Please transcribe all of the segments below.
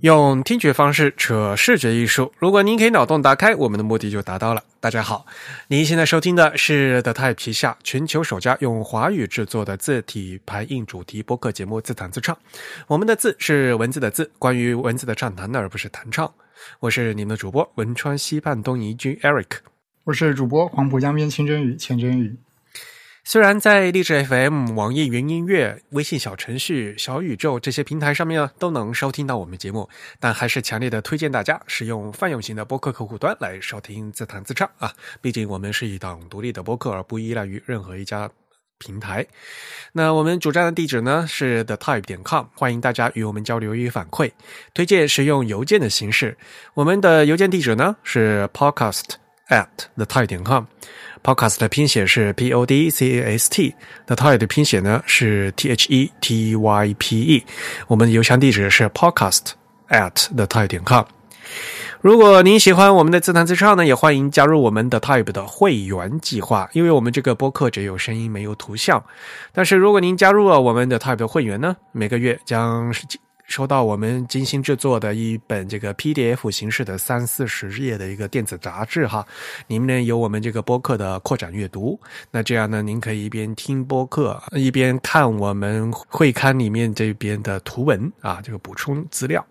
用听觉方式扯视觉艺术。如果您可以脑洞打开，我们的目的就达到了。大家好，您现在收听的是 The Type 旗下全球首家用华语制作的字体排印主题播客节目《自弹自唱》。我们的字是文字的字，关于文字的畅谈，而不是弹唱。我是你们的主播汶川西畔东移居 Eric，我是主播黄浦江边清蒸鱼钱真鱼。虽然在荔枝 FM、网易云音乐、微信小程序、小宇宙这些平台上面呢，都能收听到我们节目，但还是强烈的推荐大家使用泛用型的播客客户端来收听自弹自唱啊！毕竟我们是一档独立的播客，而不依赖于任何一家平台。那我们主站的地址呢是 the type 点 com，欢迎大家与我们交流与反馈。推荐使用邮件的形式，我们的邮件地址呢是 podcast at the type 点 com。Podcast 的拼写是 P O D C A S T，The Type 的拼写呢是 T H E T Y P E。我们的邮箱地址是 podcast at the type 点 com。如果您喜欢我们的自弹自唱呢，也欢迎加入我们的 Type 的会员计划。因为我们这个播客只有声音没有图像，但是如果您加入了我们的 Type 的会员呢，每个月将是。收到我们精心制作的一本这个 PDF 形式的三四十页的一个电子杂志哈，里面呢有我们这个播客的扩展阅读。那这样呢，您可以一边听播客，一边看我们会刊里面这边的图文啊，这个补充资料。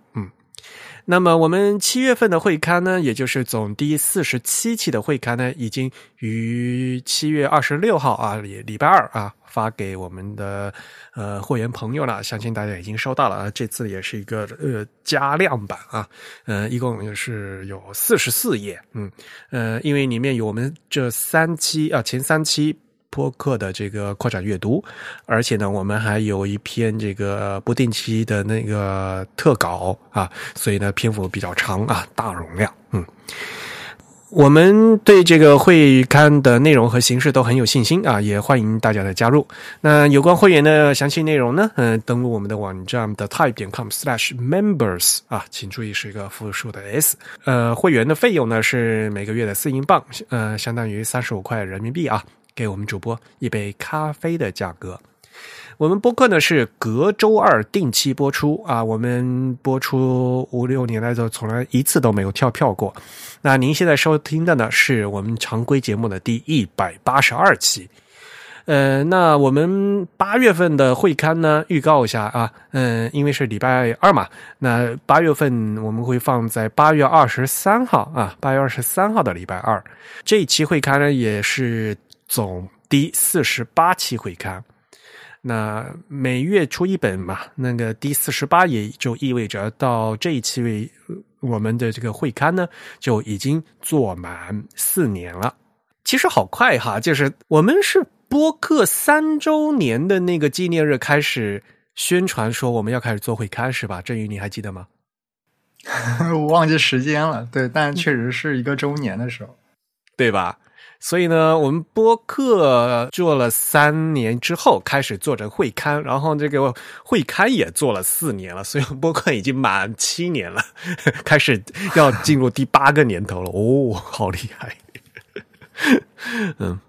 那么我们七月份的会刊呢，也就是总第四十七期的会刊呢，已经于七月二十六号啊，礼礼拜二啊。发给我们的呃会员朋友了，相信大家已经收到了啊。这次也是一个呃加量版啊，呃，一共是有四十四页，嗯呃，因为里面有我们这三期啊前三期播客的这个扩展阅读，而且呢，我们还有一篇这个不定期的那个特稿啊，所以呢篇幅比较长啊，大容量，嗯。我们对这个会刊的内容和形式都很有信心啊，也欢迎大家的加入。那有关会员的详细内容呢？嗯，登录我们的网站的 type 点 com slash members 啊，请注意是一个复数的 s。呃，会员的费用呢是每个月的四英镑，呃，相当于三十五块人民币啊，给我们主播一杯咖啡的价格。我们播客呢是隔周二定期播出啊，我们播出五六年来都从来一次都没有跳票过。那您现在收听的呢是我们常规节目的第一百八十二期。呃，那我们八月份的会刊呢预告一下啊，嗯，因为是礼拜二嘛，那八月份我们会放在八月二十三号啊，八月二十三号的礼拜二。这一期会刊呢也是总第四十八期会刊。那每月出一本嘛，那个第四十八也就意味着到这一期为我们的这个会刊呢，就已经做满四年了。其实好快哈，就是我们是播客三周年的那个纪念日开始宣传说我们要开始做会刊是吧？振宇你还记得吗？我忘记时间了，对，但确实是一个周年的时候，对吧？所以呢，我们播客做了三年之后，开始做着会刊，然后这个会刊也做了四年了，所以播客已经满七年了，开始要进入第八个年头了。哦，好厉害！嗯。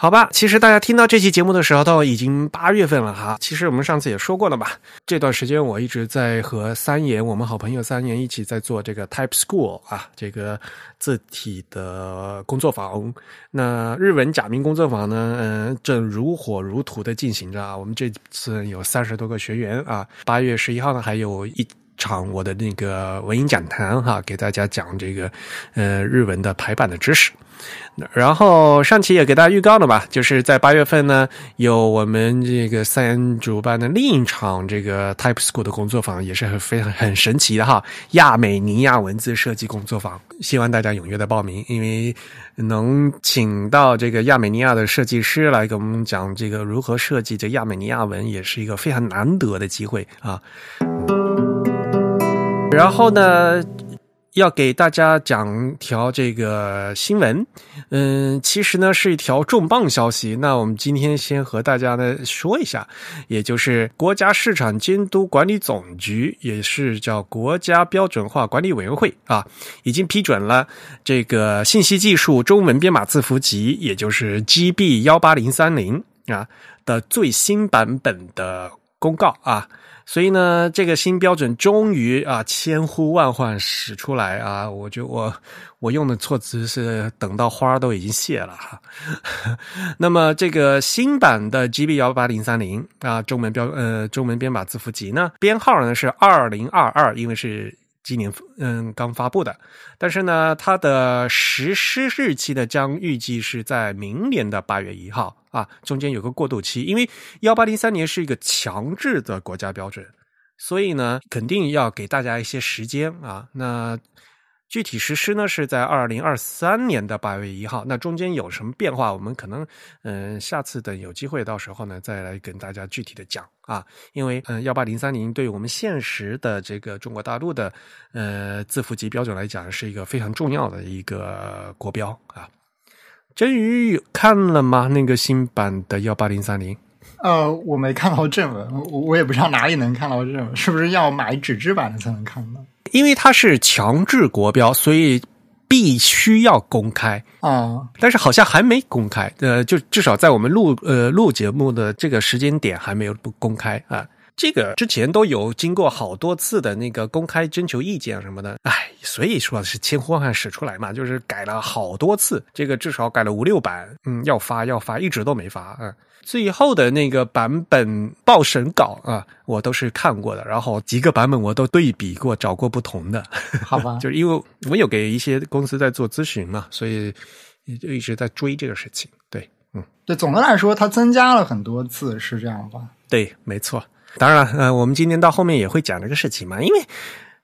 好吧，其实大家听到这期节目的时候，都已经八月份了哈。其实我们上次也说过了嘛，这段时间我一直在和三言，我们好朋友三言一起在做这个 Type School 啊，这个字体的工作坊。那日文假名工作坊呢，嗯，正如火如荼的进行着啊。我们这次有三十多个学员啊，八月十一号呢，还有一。场我的那个文音讲坛哈，给大家讲这个呃日文的排版的知识。然后上期也给大家预告了吧，就是在八月份呢，有我们这个三主办的另一场这个 Type School 的工作坊，也是很非常很神奇的哈，亚美尼亚文字设计工作坊。希望大家踊跃的报名，因为能请到这个亚美尼亚的设计师来给我们讲这个如何设计这亚美尼亚文，也是一个非常难得的机会啊。然后呢，要给大家讲条这个新闻，嗯，其实呢是一条重磅消息。那我们今天先和大家呢说一下，也就是国家市场监督管理总局，也是叫国家标准化管理委员会啊，已经批准了这个信息技术中文编码字符集，也就是 GB 幺八零三零啊的最新版本的公告啊。所以呢，这个新标准终于啊，千呼万唤始出来啊！我就我我用的措辞是等到花都已经谢了哈。那么这个新版的 GB 幺八零三零啊，中文标呃中文编码字符集呢，编号呢是二零二二，因为是。今年嗯刚发布的，但是呢，它的实施日期呢将预计是在明年的八月一号啊，中间有个过渡期，因为幺八零三年是一个强制的国家标准，所以呢，肯定要给大家一些时间啊。那具体实施呢是在二零二三年的八月一号，那中间有什么变化，我们可能嗯下次等有机会到时候呢再来跟大家具体的讲。啊，因为嗯，幺八零三零对于我们现实的这个中国大陆的呃字符集标准来讲，是一个非常重要的一个国标啊。真鱼看了吗？那个新版的幺八零三零？呃，我没看到正文，我我也不知道哪里能看到正文，是不是要买纸质版的才能看到？因为它是强制国标，所以。必须要公开啊！但是好像还没公开，呃，就至少在我们录呃录节目的这个时间点还没有不公开啊。这个之前都有经过好多次的那个公开征求意见什么的，哎，所以说是千呼万唤始出来嘛，就是改了好多次，这个至少改了五六版，嗯，要发要发，一直都没发啊。最后的那个版本报审稿啊，我都是看过的，然后几个版本我都对比过，找过不同的。好吧，就是因为我有给一些公司在做咨询嘛，所以就一直在追这个事情。对，嗯，对，总的来说，它增加了很多字，是这样吧？对，没错。当然，呃，我们今天到后面也会讲这个事情嘛，因为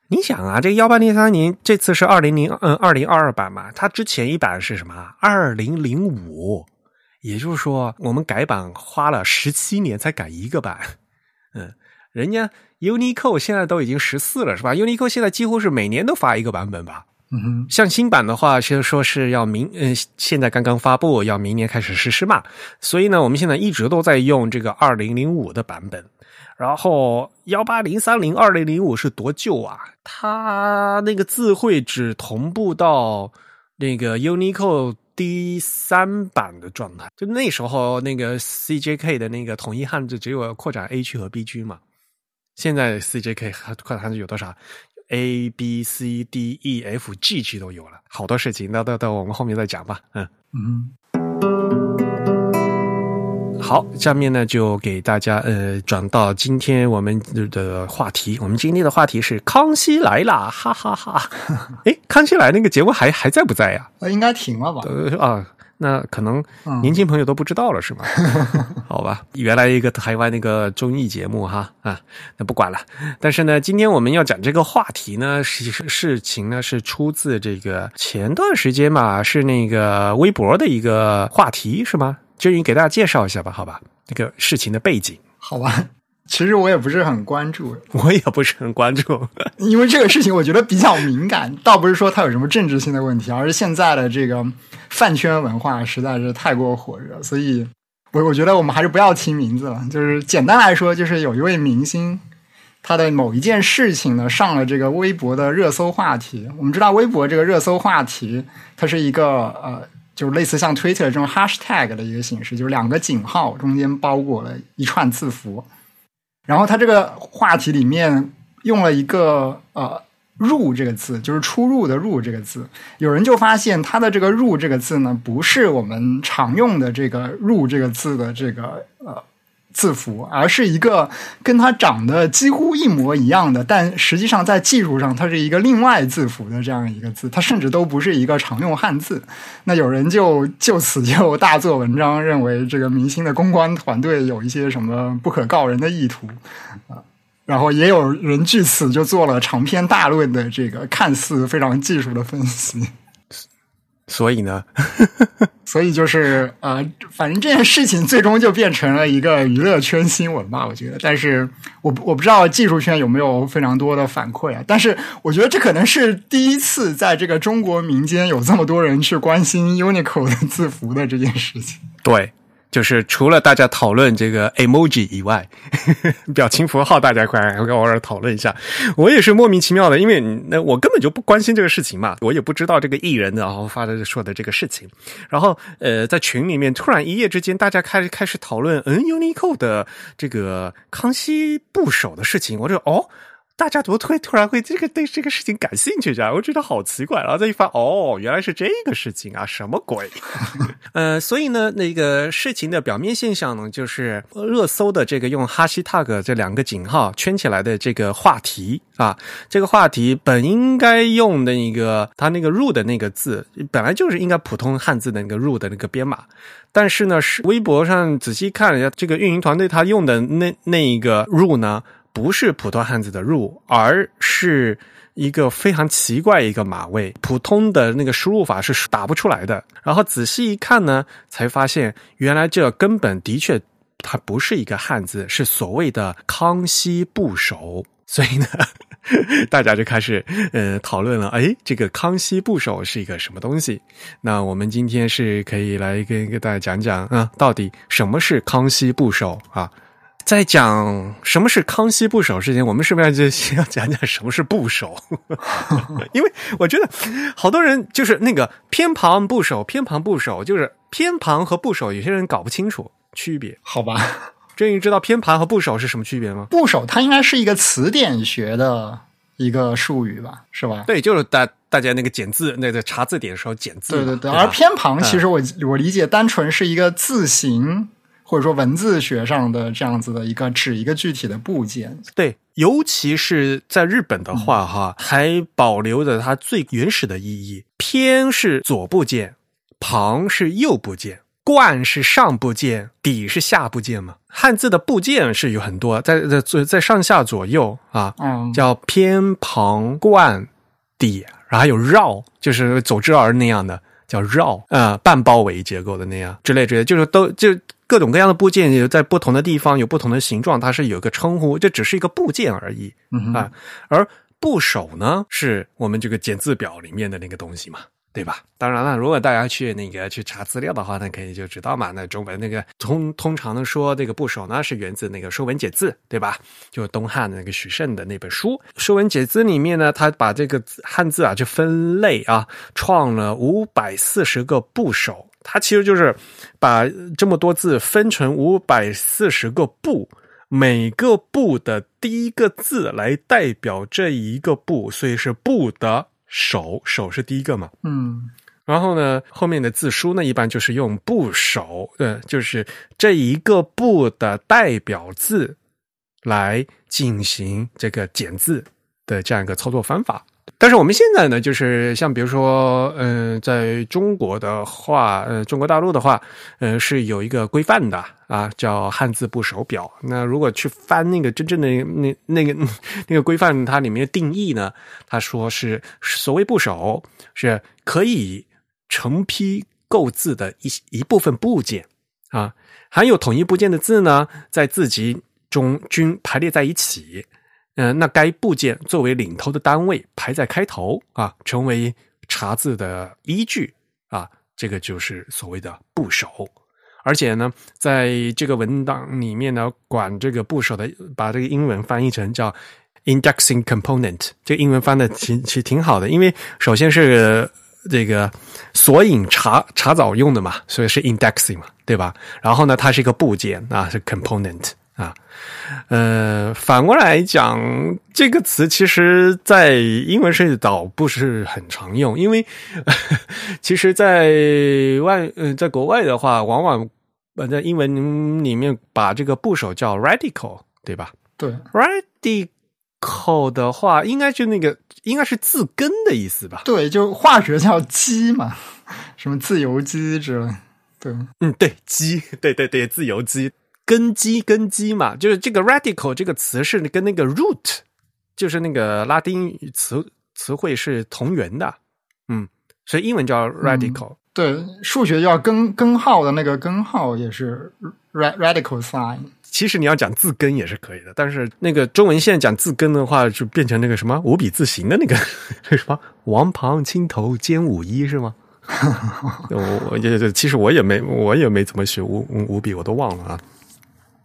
你想啊，这个幺八零三年这次是二零零嗯二零二二版嘛，它之前一版是什么？二零零五。也就是说，我们改版花了十七年才改一个版，嗯，人家 Unicode 现在都已经十四了，是吧？Unicode 现在几乎是每年都发一个版本吧？嗯哼，像新版的话，其实说是要明，嗯，现在刚刚发布，要明年开始实施嘛。所以呢，我们现在一直都在用这个二零零五的版本。然后幺八零三零二零零五是多旧啊？它那个字会只同步到那个 Unicode。第三版的状态，就那时候那个 CJK 的那个统一汉字只有扩展 A 区和 B 区嘛。现在 CJK 扩展汉字有多少？A B C D E F G 区都有了，好多事情，那到到我们后面再讲吧。嗯嗯。好，下面呢就给大家呃转到今天我们的话题。我们今天的话题是《康熙来了》，哈哈哈！哎，《康熙来》那个节目还还在不在呀？呃，应该停了吧？呃啊，那可能年轻朋友都不知道了，是吗？好吧，原来一个台湾那个综艺节目哈啊，那不管了。但是呢，今天我们要讲这个话题呢，实事情呢是出自这个前段时间嘛，是那个微博的一个话题是吗？就你给大家介绍一下吧，好吧？这个事情的背景，好吧？其实我也不是很关注，我也不是很关注，因为这个事情我觉得比较敏感。倒不是说它有什么政治性的问题，而是现在的这个饭圈文化实在是太过火热，所以我我觉得我们还是不要提名字了。就是简单来说，就是有一位明星，他的某一件事情呢上了这个微博的热搜话题。我们知道，微博这个热搜话题，它是一个呃。就是类似像 Twitter 这种 Hashtag 的一个形式，就是两个井号中间包裹了一串字符，然后它这个话题里面用了一个呃入这个字，就是出入的入这个字，有人就发现它的这个入这个字呢，不是我们常用的这个入这个字的这个呃。字符，而是一个跟它长得几乎一模一样的，但实际上在技术上它是一个另外字符的这样一个字，它甚至都不是一个常用汉字。那有人就就此就大做文章，认为这个明星的公关团队有一些什么不可告人的意图啊，然后也有人据此就做了长篇大论的这个看似非常技术的分析。所以呢，所以就是呃，反正这件事情最终就变成了一个娱乐圈新闻吧，我觉得。但是我我不知道技术圈有没有非常多的反馈啊。但是我觉得这可能是第一次在这个中国民间有这么多人去关心 Unicode 字符的这件事情。对。就是除了大家讨论这个 emoji 以外，表情符号大家快偶尔讨论一下。我也是莫名其妙的，因为那我根本就不关心这个事情嘛，我也不知道这个艺人然后发的说的这个事情。然后呃，在群里面突然一夜之间，大家开始开始讨论嗯 Unicode 的这个康熙部首的事情，我就哦。大家怎么突然突然会这个对这个事情感兴趣？这样我觉得好奇怪。然后再一翻，哦，原来是这个事情啊，什么鬼？呃，所以呢，那个事情的表面现象呢，就是热搜的这个用哈希 tag 这两个井号圈起来的这个话题啊，这个话题本应该用的一个它那个入的那个字，本来就是应该普通汉字的那个入的那个编码，但是呢，是微博上仔细看了一下，这个运营团队他用的那那一个入呢。不是普通汉字的入，而是一个非常奇怪一个码位，普通的那个输入法是打不出来的。然后仔细一看呢，才发现原来这根本的确它不是一个汉字，是所谓的康熙部首。所以呢，大家就开始呃讨论了，哎，这个康熙部首是一个什么东西？那我们今天是可以来跟跟大家讲讲啊，到底什么是康熙部首啊？在讲什么是康熙部首之前，我们是不是就先要讲讲什么是部首？因为我觉得好多人就是那个偏旁部首，偏旁部首就是偏旁和部首，有些人搞不清楚区别。好吧，郑宇知道偏旁和部首是什么区别吗？部首它应该是一个词典学的一个术语吧，是吧？对，就是大大家那个简字，那个查字典的时候简字。对对对，而偏旁其实我我理解单纯是一个字形。或者说文字学上的这样子的一个指一个具体的部件，对，尤其是在日本的话，哈，还保留着它最原始的意义。偏是左部件，旁是右部件，冠是上部件，底是下部件嘛。汉字的部件是有很多，在在在上下左右啊，嗯，叫偏旁冠底，然后还有绕，就是走之而那样的叫绕，呃，半包围结构的那样之类之类，就是都就。各种各样的部件在不同的地方有不同的形状，它是有个称呼，这只是一个部件而已啊。而部首呢，是我们这个简字表里面的那个东西嘛，对吧？当然了，如果大家去那个去查资料的话，那可以就知道嘛。那中文那个通通常的说，这个部首呢是源自那个《说文解字》，对吧？就东汉的那个许慎的那本书《说文解字》里面呢，他把这个汉字啊就分类啊，创了五百四十个部首。它其实就是把这么多字分成五百四十个部，每个部的第一个字来代表这一个部，所以是部的首，首是第一个嘛。嗯，然后呢，后面的字书呢，一般就是用部首，呃，就是这一个部的代表字来进行这个简字的这样一个操作方法。但是我们现在呢，就是像比如说，嗯，在中国的话，呃，中国大陆的话，呃，是有一个规范的啊，叫汉字部首表。那如果去翻那个真正的那那个那个规范，它里面的定义呢，他说是所谓部首是可以成批构字的一一部分部件啊，含有统一部件的字呢，在字集中均排列在一起。嗯，那该部件作为领头的单位排在开头啊，成为查字的依据啊，这个就是所谓的部首。而且呢，在这个文档里面呢，管这个部首的，把这个英文翻译成叫 indexing component，这个英文翻的其其实挺好的，因为首先是这个索引查查找用的嘛，所以是 indexing 嘛，对吧？然后呢，它是一个部件啊，是 component。啊，呃，反过来讲，这个词其实，在英文世界倒不是很常用，因为其实，在外，呃，在国外的话，往往在英文里面把这个部首叫 radical，对吧？对，radical 的话，应该就那个，应该是字根的意思吧？对，就化学叫基嘛，什么自由基之类，对，嗯，对，基，对对对，自由基。根基，根基嘛，就是这个 radical 这个词是跟那个 root，就是那个拉丁词词汇是同源的，嗯，所以英文叫 radical。对，数学叫根根号的那个根号也是 radical sign。其实你要讲字根也是可以的，但是那个中文现在讲字根的话，就变成那个什么五笔字形的那个 什么王旁青头兼五一是吗？我我也其实我也没我也没怎么学五五笔，我都忘了啊。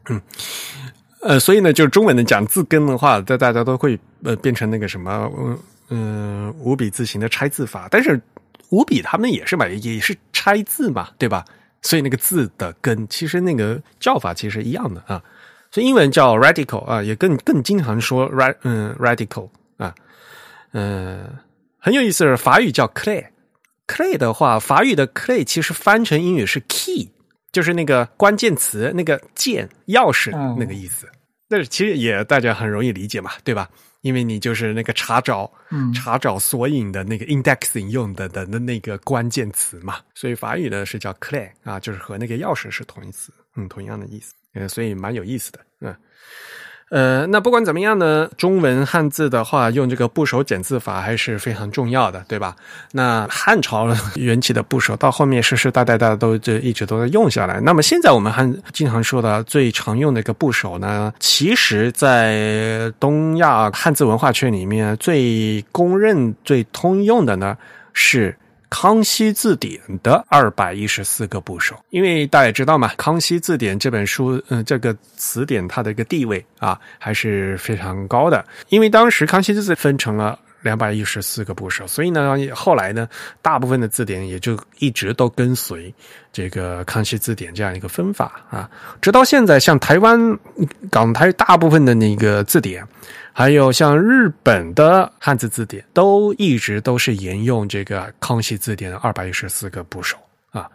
嗯，呃，所以呢，就是中文的讲字根的话，在大家都会呃变成那个什么嗯嗯五笔字形的拆字法，但是五笔他们也是嘛，也是拆字嘛，对吧？所以那个字的根其实那个叫法其实一样的啊。所以英文叫 radical 啊，也更更经常说 rad 嗯 radical 啊，嗯，很有意思法语叫 clay，clay 的话，法语的 clay 其实翻成英语是 key，就是那个关键词那个键钥匙那个意思。但是其实也大家很容易理解嘛，对吧？因为你就是那个查找查找索引的那个 indexing 用的的的那个关键词嘛，所以法语呢是叫 clay 啊，就是和那个钥匙是同义词，嗯，同样的意思。嗯，所以蛮有意思的，嗯，呃，那不管怎么样呢，中文汉字的话，用这个部首简字法还是非常重要的，对吧？那汉朝 元起的部首，到后面世世代代大家都这一直都在用下来。那么现在我们还经常说的最常用的一个部首呢，其实在东亚汉字文化圈里面最公认、最通用的呢是。康熙字典的二百一十四个部首，因为大家知道嘛，《康熙字典》这本书，嗯，这个词典它的一个地位啊，还是非常高的。因为当时康熙字分成了两百一十四个部首，所以呢，后来呢，大部分的字典也就一直都跟随这个康熙字典这样一个分法啊，直到现在，像台湾、港台大部分的那个字典。还有像日本的汉字字典，都一直都是沿用这个康熙字典的二百一十四个部首啊。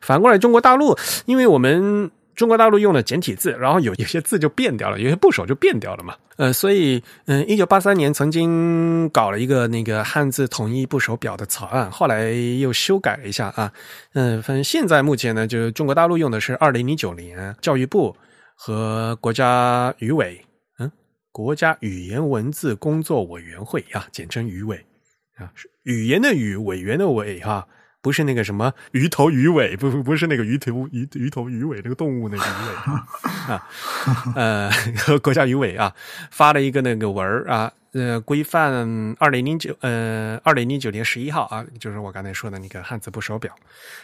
反过来，中国大陆，因为我们中国大陆用了简体字，然后有有些字就变掉了，有些部首就变掉了嘛。呃，所以，嗯，一九八三年曾经搞了一个那个汉字统一部首表的草案，后来又修改了一下啊。嗯，反正现在目前呢，就是中国大陆用的是二零零九年教育部和国家语委。国家语言文字工作委员会啊，简称语委啊，是语言的语，委员的委哈，不是那个什么鱼头鱼尾，不不不是那个鱼头鱼鱼头鱼尾那个动物那个鱼尾啊，呃，国家语委啊发了一个那个文啊，呃，规范二零零九呃二零零九年十一号啊，就是我刚才说的那个汉字部首表，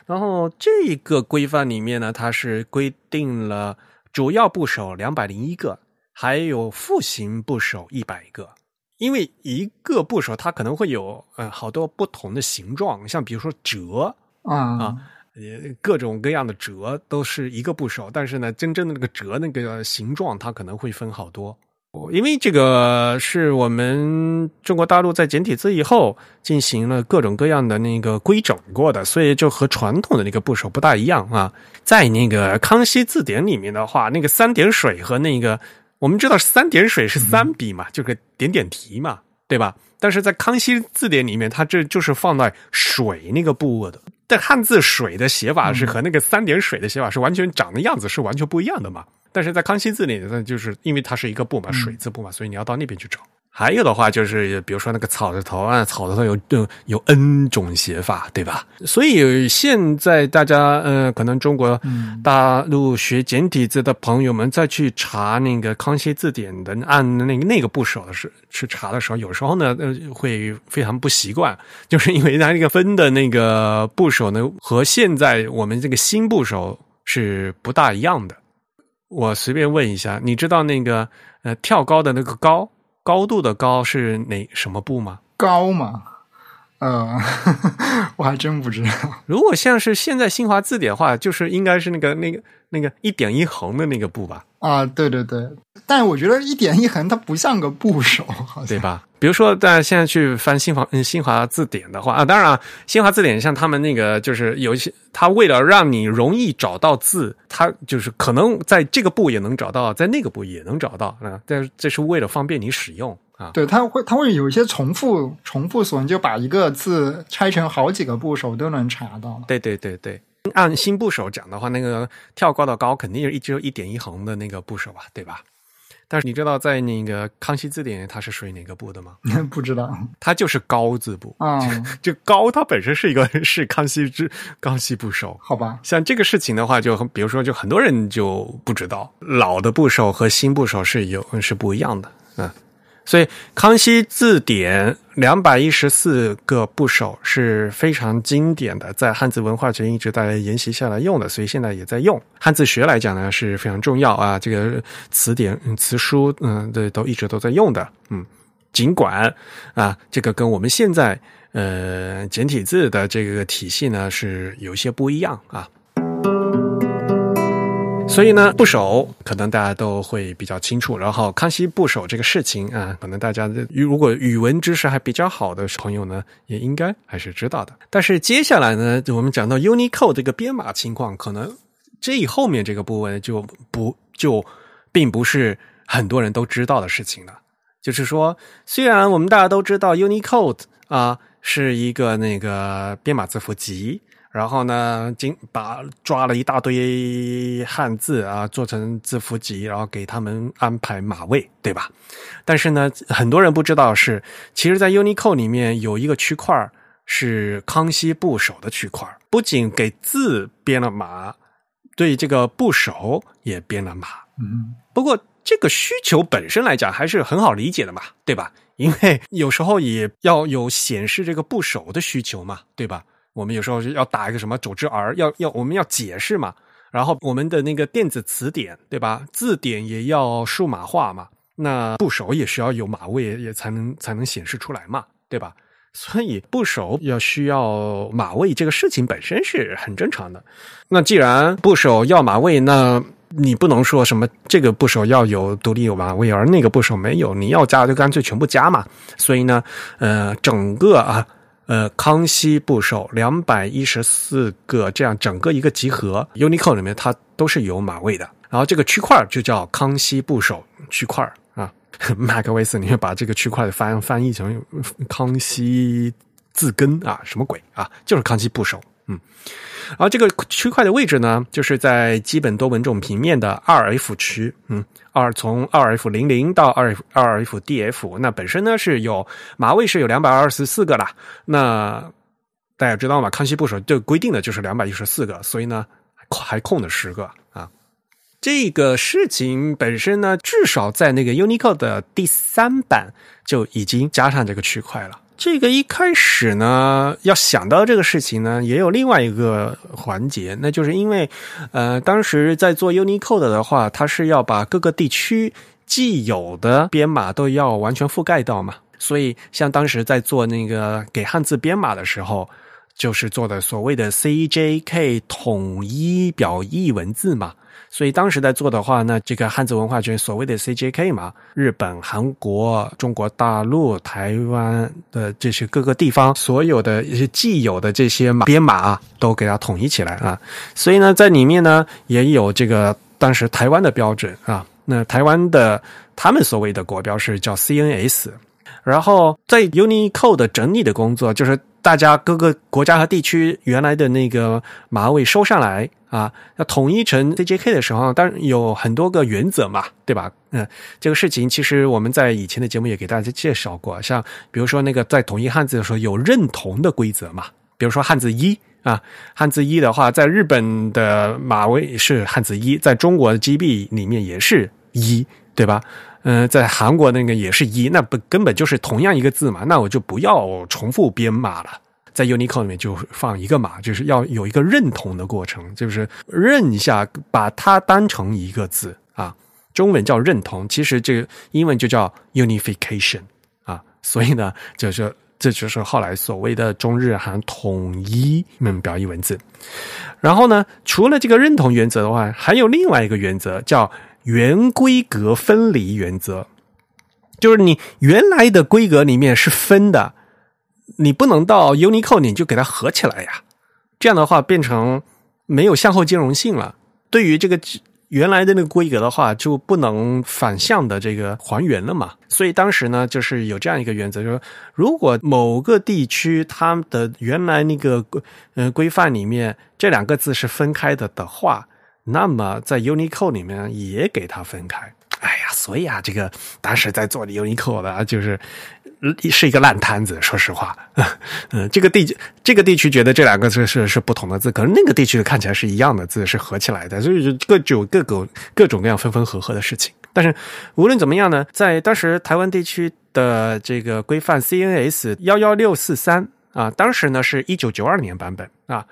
然后这个规范里面呢，它是规定了主要部首两百零一个。还有复形部首一百个，因为一个部首它可能会有呃好多不同的形状，像比如说折啊啊，各种各样的折都是一个部首，但是呢，真正的那个折那个形状它可能会分好多。因为这个是我们中国大陆在简体字以后进行了各种各样的那个规整过的，所以就和传统的那个部首不大一样啊。在那个康熙字典里面的话，那个三点水和那个。我们知道三点水是三笔嘛，就是点点提嘛，对吧？但是在康熙字典里面，它这就是放在水那个部位的。但汉字“水”的写法是和那个三点水的写法是完全长的样子是完全不一样的嘛。但是在康熙字里那，就是因为它是一个部嘛，水字部嘛，所以你要到那边去找。还有的话就是，比如说那个草字头啊，草字头有有有 N 种写法，对吧？所以现在大家呃，可能中国大陆学简体字的朋友们再去查那个康熙字典的按那个那个部首的时去查的时候，有时候呢呃会非常不习惯，就是因为它那个分的那个部首呢和现在我们这个新部首是不大一样的。我随便问一下，你知道那个呃跳高的那个高？高度的高是哪什么部吗？高吗？呃，我还真不知道。如果像是现在新华字典的话，就是应该是那个那个那个一点一横的那个部吧？啊，对对对。但我觉得一点一横它不像个部首，对吧？比如说，大家现在去翻新华嗯新华字典的话啊，当然啊新华字典像他们那个就是有一些，他为了让你容易找到字，他就是可能在这个部也能找到，在那个部也能找到啊。但这是为了方便你使用啊。对，它会它会有一些重复重复锁，你就把一个字拆成好几个部首都能查到。对对对对，按新部首讲的话，那个跳高的高肯定是一只有一点一横的那个部首吧，对吧？但是你知道在那个康熙字典它是属于哪个部的吗？不知道，它就是高字部啊。这高它本身是一个是康熙之康熙部首，好吧？像这个事情的话，就比如说，就很多人就不知道老的部首和新部首是有是不一样的，嗯。所以康熙字典两百一十四个部首是非常经典的，在汉字文化圈一直在沿袭下来用的，所以现在也在用。汉字学来讲呢是非常重要啊，这个词典、词书，嗯，对，都一直都在用的。嗯，尽管啊，这个跟我们现在呃简体字的这个体系呢是有些不一样啊。所以呢，部首可能大家都会比较清楚。然后康熙部首这个事情啊，可能大家如果语文知识还比较好的朋友呢，也应该还是知道的。但是接下来呢，我们讲到 Unicode 这个编码情况，可能这后面这个部分就不就并不是很多人都知道的事情了。就是说，虽然我们大家都知道 Unicode 啊是一个那个编码字符集。然后呢，经把抓了一大堆汉字啊，做成字符集，然后给他们安排码位，对吧？但是呢，很多人不知道是，其实，在 Unicode 里面有一个区块是康熙部首的区块，不仅给字编了码，对这个部首也编了码。嗯，不过这个需求本身来讲还是很好理解的嘛，对吧？因为有时候也要有显示这个部首的需求嘛，对吧？我们有时候要打一个什么组织儿，要要我们要解释嘛，然后我们的那个电子词典，对吧？字典也要数码化嘛，那部首也需要有码位，也才能才能显示出来嘛，对吧？所以部首要需要码位这个事情本身是很正常的。那既然部首要码位，那你不能说什么这个部首要有独立有码位，而那个部首没有，你要加就干脆全部加嘛。所以呢，呃，整个啊。呃，康熙部首两百一十四个，这样整个一个集合，Unicode 里面它都是有马位的。然后这个区块就叫康熙部首区块啊。Mac OS 你会把这个区块翻翻译成康熙字根啊，什么鬼啊？就是康熙部首。嗯，然后这个区块的位置呢，就是在基本多文种平面的二 F 区。嗯。二从二 F 零零到二二 F DF，那本身呢是有码位是有两百二十四个啦。那大家知道吗？康熙部首就规定的就是两百一十四个，所以呢还空了十个啊。这个事情本身呢，至少在那个 Unicode 的第三版就已经加上这个区块了。这个一开始呢，要想到这个事情呢，也有另外一个环节，那就是因为，呃，当时在做 Unicode 的话，它是要把各个地区既有的编码都要完全覆盖到嘛，所以像当时在做那个给汉字编码的时候，就是做的所谓的 CJK 统一表意文字嘛。所以当时在做的话，那这个汉字文化圈所谓的 CJK 嘛，日本、韩国、中国大陆、台湾的这些各个地方，所有的一些既有的这些码编码都给它统一起来啊。所以呢，在里面呢也有这个当时台湾的标准啊。那台湾的他们所谓的国标是叫 CNS，然后在 Unicode 整理的工作，就是大家各个国家和地区原来的那个码位收上来。啊，要统一成 CJK 的时候，当然有很多个原则嘛，对吧？嗯，这个事情其实我们在以前的节目也给大家介绍过，像比如说那个在统一汉字的时候有认同的规则嘛，比如说汉字一啊，汉字一的话，在日本的码位是汉字一，在中国的 GB 里面也是一，对吧？嗯，在韩国那个也是一，那不根本就是同样一个字嘛，那我就不要重复编码了。在 Unicode 里面就放一个码，就是要有一个认同的过程，就是认一下，把它当成一个字啊。中文叫认同，其实这个英文就叫 unification 啊。所以呢，就是这就是后来所谓的中日韩统一们表意文字。然后呢，除了这个认同原则的话，还有另外一个原则叫原规格分离原则，就是你原来的规格里面是分的。你不能到 Unicode 你就给它合起来呀，这样的话变成没有向后兼容性了。对于这个原来的那个规格的话，就不能反向的这个还原了嘛。所以当时呢，就是有这样一个原则，就是如果某个地区它的原来那个规呃规范里面这两个字是分开的的话，那么在 Unicode 里面也给它分开。哎呀，所以啊，这个当时在做 Unicode 的就是。是一个烂摊子，说实话，嗯，这个地这个地区觉得这两个字是是不同的字，可是那个地区看起来是一样的字，是合起来的，所以就各就各种各种各样分分合合的事情。但是无论怎么样呢，在当时台湾地区的这个规范 CNS 幺幺六四三啊，当时呢是一九九二年版本啊，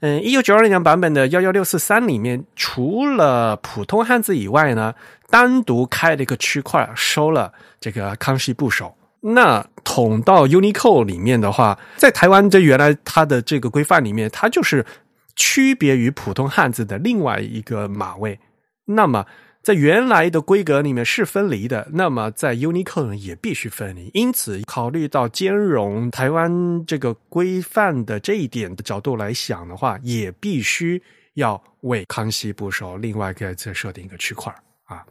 嗯，一九九二年版本的幺幺六四三里面，除了普通汉字以外呢，单独开了一个区块收了这个康熙部首。那捅到 Unicode 里面的话，在台湾这原来它的这个规范里面，它就是区别于普通汉字的另外一个码位。那么在原来的规格里面是分离的，那么在 Unicode 也必须分离。因此，考虑到兼容台湾这个规范的这一点的角度来想的话，也必须要为康熙部首另外再再设定一个区块啊。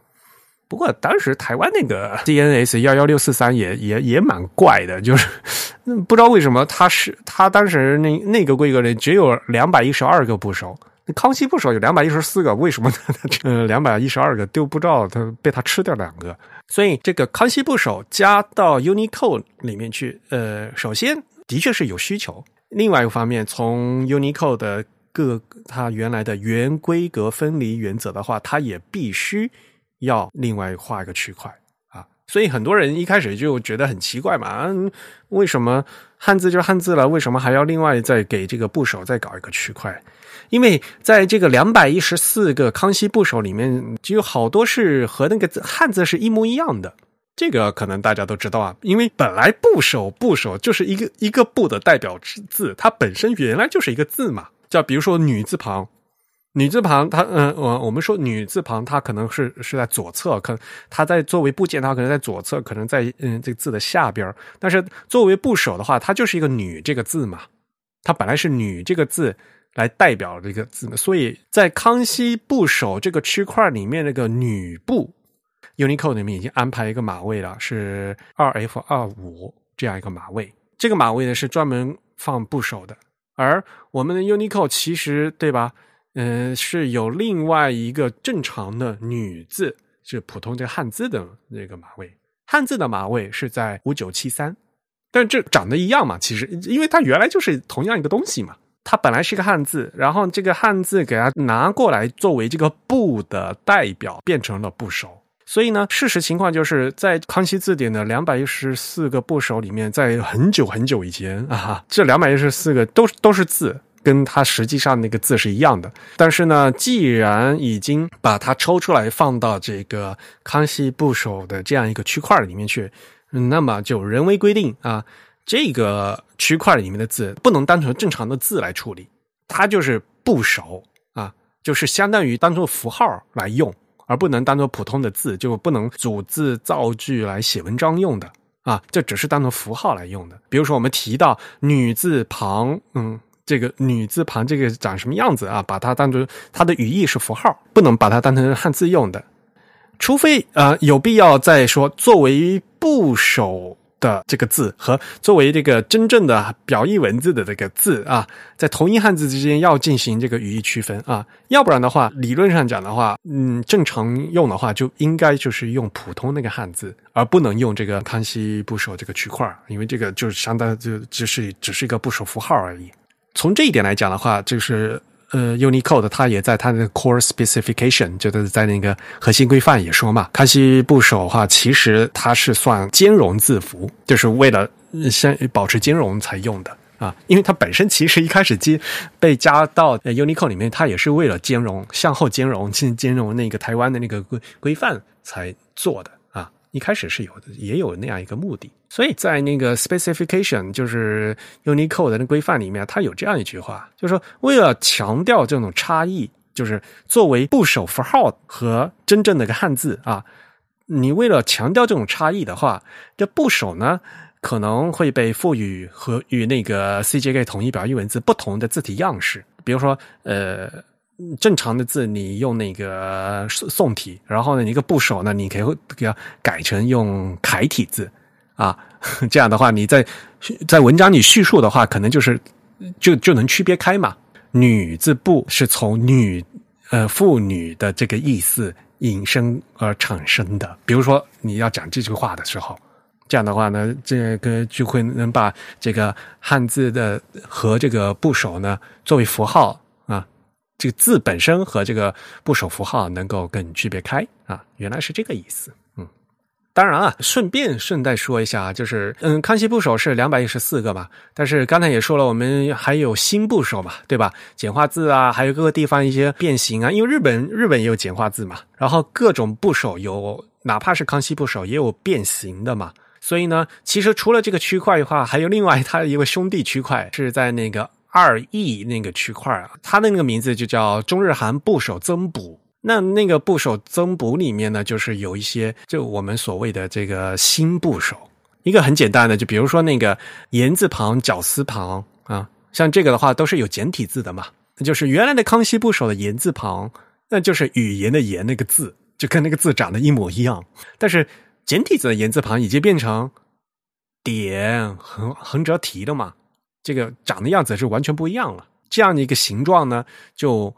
不过当时台湾那个 DNS 幺幺六四三也也也蛮怪的，就是不知道为什么他是他当时那那个规格里只有两百一十二个部首，康熙部首有两百一十四个，为什么呃 两百一十二个丢不知道他被他吃掉两个？所以这个康熙部首加到 Unicode 里面去，呃，首先的确是有需求，另外一个方面，从 Unicode 的各它原来的原规格分离原则的话，它也必须。要另外画一个区块啊，所以很多人一开始就觉得很奇怪嘛，为什么汉字就汉字了，为什么还要另外再给这个部首再搞一个区块？因为在这个两百一十四个康熙部首里面，就有好多是和那个汉字是一模一样的，这个可能大家都知道啊，因为本来部首部首就是一个一个部的代表字，它本身原来就是一个字嘛，叫比如说女字旁。女字旁，它嗯，我我们说女字旁，它可能是是在左侧，可它在作为部件，它可能在左侧，可能在嗯这个字的下边但是作为部首的话，它就是一个女这个字嘛，它本来是女这个字来代表这个字，所以在康熙部首这个区块里面，那个女部 Unicode 里面已经安排一个马位了，是二 F 二五这样一个马位。这个马位呢是专门放部首的，而我们的 Unicode 其实对吧？嗯，是有另外一个正常的女字，是普通的汉字的那个马位。汉字的马位是在五九七三，但这长得一样嘛？其实，因为它原来就是同样一个东西嘛。它本来是一个汉字，然后这个汉字给它拿过来作为这个部的代表，变成了部首。所以呢，事实情况就是在康熙字典的两百一十四个部首里面，在很久很久以前啊，这两百一十四个都都是字。跟它实际上那个字是一样的，但是呢，既然已经把它抽出来放到这个康熙部首的这样一个区块里面去，那么就人为规定啊，这个区块里面的字不能当成正常的字来处理，它就是部首啊，就是相当于当做符号来用，而不能当做普通的字，就不能组字造句来写文章用的啊，这只是当做符号来用的。比如说我们提到女字旁，嗯。这个女字旁这个长什么样子啊？把它当做它的语义是符号，不能把它当成汉字用的，除非啊有必要再说作为部首的这个字和作为这个真正的表意文字的这个字啊，在同一汉字之间要进行这个语义区分啊，要不然的话，理论上讲的话，嗯，正常用的话就应该就是用普通那个汉字，而不能用这个康熙部首这个区块，因为这个就是相当就只是只是一个部首符号而已。从这一点来讲的话，就是呃，Unicode 它也在它的 Core Specification，就是在那个核心规范也说嘛，康熙部首的话，其实它是算兼容字符，就是为了先保持兼容才用的啊。因为它本身其实一开始接被加到 Unicode 里面，它也是为了兼容向后兼容，兼兼容那个台湾的那个规规范才做的。一开始是有的，也有那样一个目的，所以在那个 specification 就是 Unicode 的规范里面，它有这样一句话，就是说为了强调这种差异，就是作为部首符号和真正的一个汉字啊，你为了强调这种差异的话，这部首呢可能会被赋予和与那个 CJK 统一表意文字不同的字体样式，比如说呃。正常的字你用那个宋体，然后呢，一个部首呢，你可以给它改成用楷体字啊。这样的话，你在在文章里叙述的话，可能就是就就能区别开嘛。女字部是从女呃妇女的这个意思引申而产生的。比如说你要讲这句话的时候，这样的话呢，这个就会能把这个汉字的和这个部首呢作为符号啊。这个字本身和这个部首符号能够更区别开啊，原来是这个意思。嗯，当然啊，顺便顺带说一下，就是嗯，康熙部首是两百一十四个嘛，但是刚才也说了，我们还有新部首嘛，对吧？简化字啊，还有各个地方一些变形啊，因为日本日本也有简化字嘛，然后各种部首有，哪怕是康熙部首也有变形的嘛。所以呢，其实除了这个区块的话，还有另外它一个兄弟区块是在那个二 E 那个区块啊，它的那个名字就叫中日韩部首增补。那那个部首增补里面呢，就是有一些就我们所谓的这个新部首，一个很简单的，就比如说那个言字旁、绞丝旁啊，像这个的话都是有简体字的嘛，就是原来的康熙部首的言字旁，那就是语言的言那个字，就跟那个字长得一模一样，但是。简体字的言字旁已经变成点横横折提了嘛？这个长的样子是完全不一样了。这样的一个形状呢，就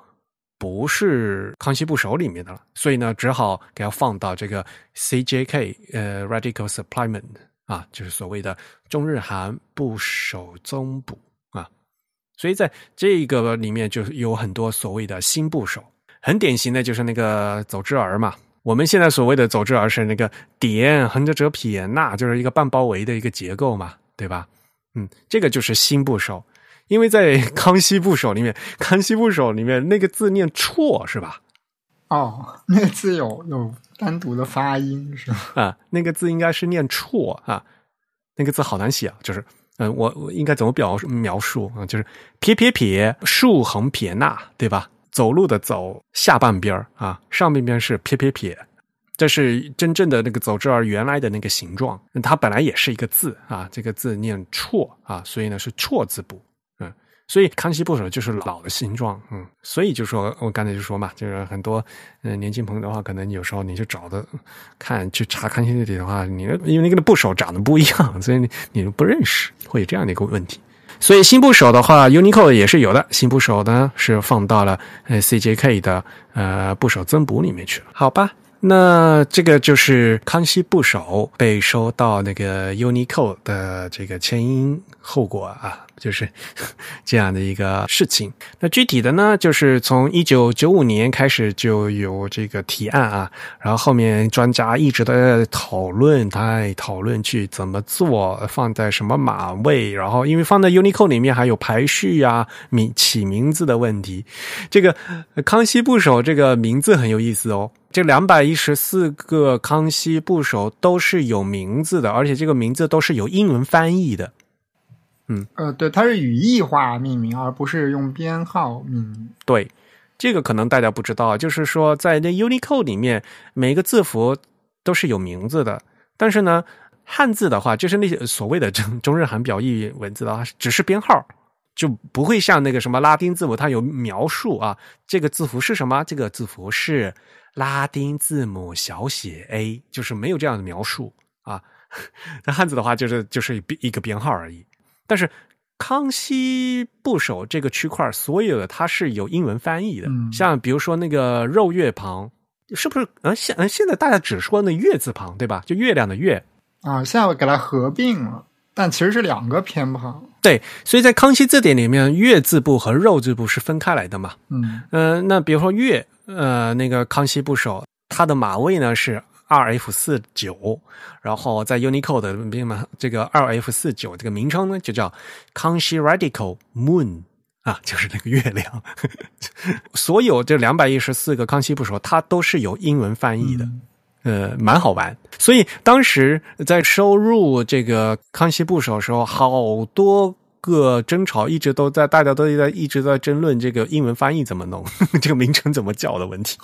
不是康熙部首里面的了。所以呢，只好给它放到这个 CJK 呃 Radical Supplement 啊，就是所谓的中日韩部首增补啊。所以在这个里面就有很多所谓的新部首，很典型的就是那个走之儿嘛。我们现在所谓的走之儿是那个点横着折撇捺，就是一个半包围的一个结构嘛，对吧？嗯，这个就是新部首，因为在康熙部首里面，康熙部首里面那个字念绰是吧？哦，那个字有有单独的发音是吧？啊，那个字应该是念绰啊，那个字好难写啊，就是嗯，我我应该怎么表描述啊？就是撇撇撇竖横撇捺，对吧？走路的走下半边啊，上半边是撇撇撇，这是真正的那个走之儿原来的那个形状。它本来也是一个字啊，这个字念绰啊，所以呢是绰字部。嗯，所以康熙部首就是老的形状。嗯，所以就说我刚才就说嘛，就是很多嗯年轻朋友的话，可能有时候你就找的看去查康熙字体的话，你因为那个部首长得不一样，所以你你不认识，会有这样的一个问题。所以新部首的话，Unicode 也是有的。新部首呢是放到了呃 CJK 的呃部首增补里面去了。好吧，那这个就是康熙部首被收到那个 Unicode 的这个前因后果啊。就是这样的一个事情。那具体的呢，就是从一九九五年开始就有这个提案啊，然后后面专家一直都在讨论，在讨论去怎么做，放在什么码位，然后因为放在 Unicode 里面还有排序啊、名起名字的问题。这个康熙部首这个名字很有意思哦，这两百一十四个康熙部首都是有名字的，而且这个名字都是有英文翻译的。嗯，呃，对，它是语义化命名，而不是用编号命名。对，这个可能大家不知道，就是说在那 Unicode 里面，每个字符都是有名字的，但是呢，汉字的话，就是那些所谓的中中日韩表意文字的话，只是编号，就不会像那个什么拉丁字母，它有描述啊，这个字符是什么？这个字符是拉丁字母小写 a，就是没有这样的描述啊。那汉字的话，就是就是一个编号而已。但是康熙部首这个区块，所有的它是有英文翻译的，像比如说那个肉月旁，是不是？嗯，现嗯现在大家只说那月字旁，对吧？就月亮的月啊，现在我给它合并了，但其实是两个偏旁。对，所以在康熙字典里面，月字部和肉字部是分开来的嘛？嗯嗯，那比如说月，呃，那个康熙部首，它的码位呢是。二 F 四九，然后在 Unicode 的边嘛，这个二 F 四九这个名称呢就叫康熙 Radical Moon 啊，就是那个月亮。所有这两百一十四个康熙部首，它都是有英文翻译的，呃，蛮好玩。所以当时在收入这个康熙部首的时候，好多。个争吵一直都在，大家都在一直在争论这个英文翻译怎么弄，这个名称怎么叫的问题。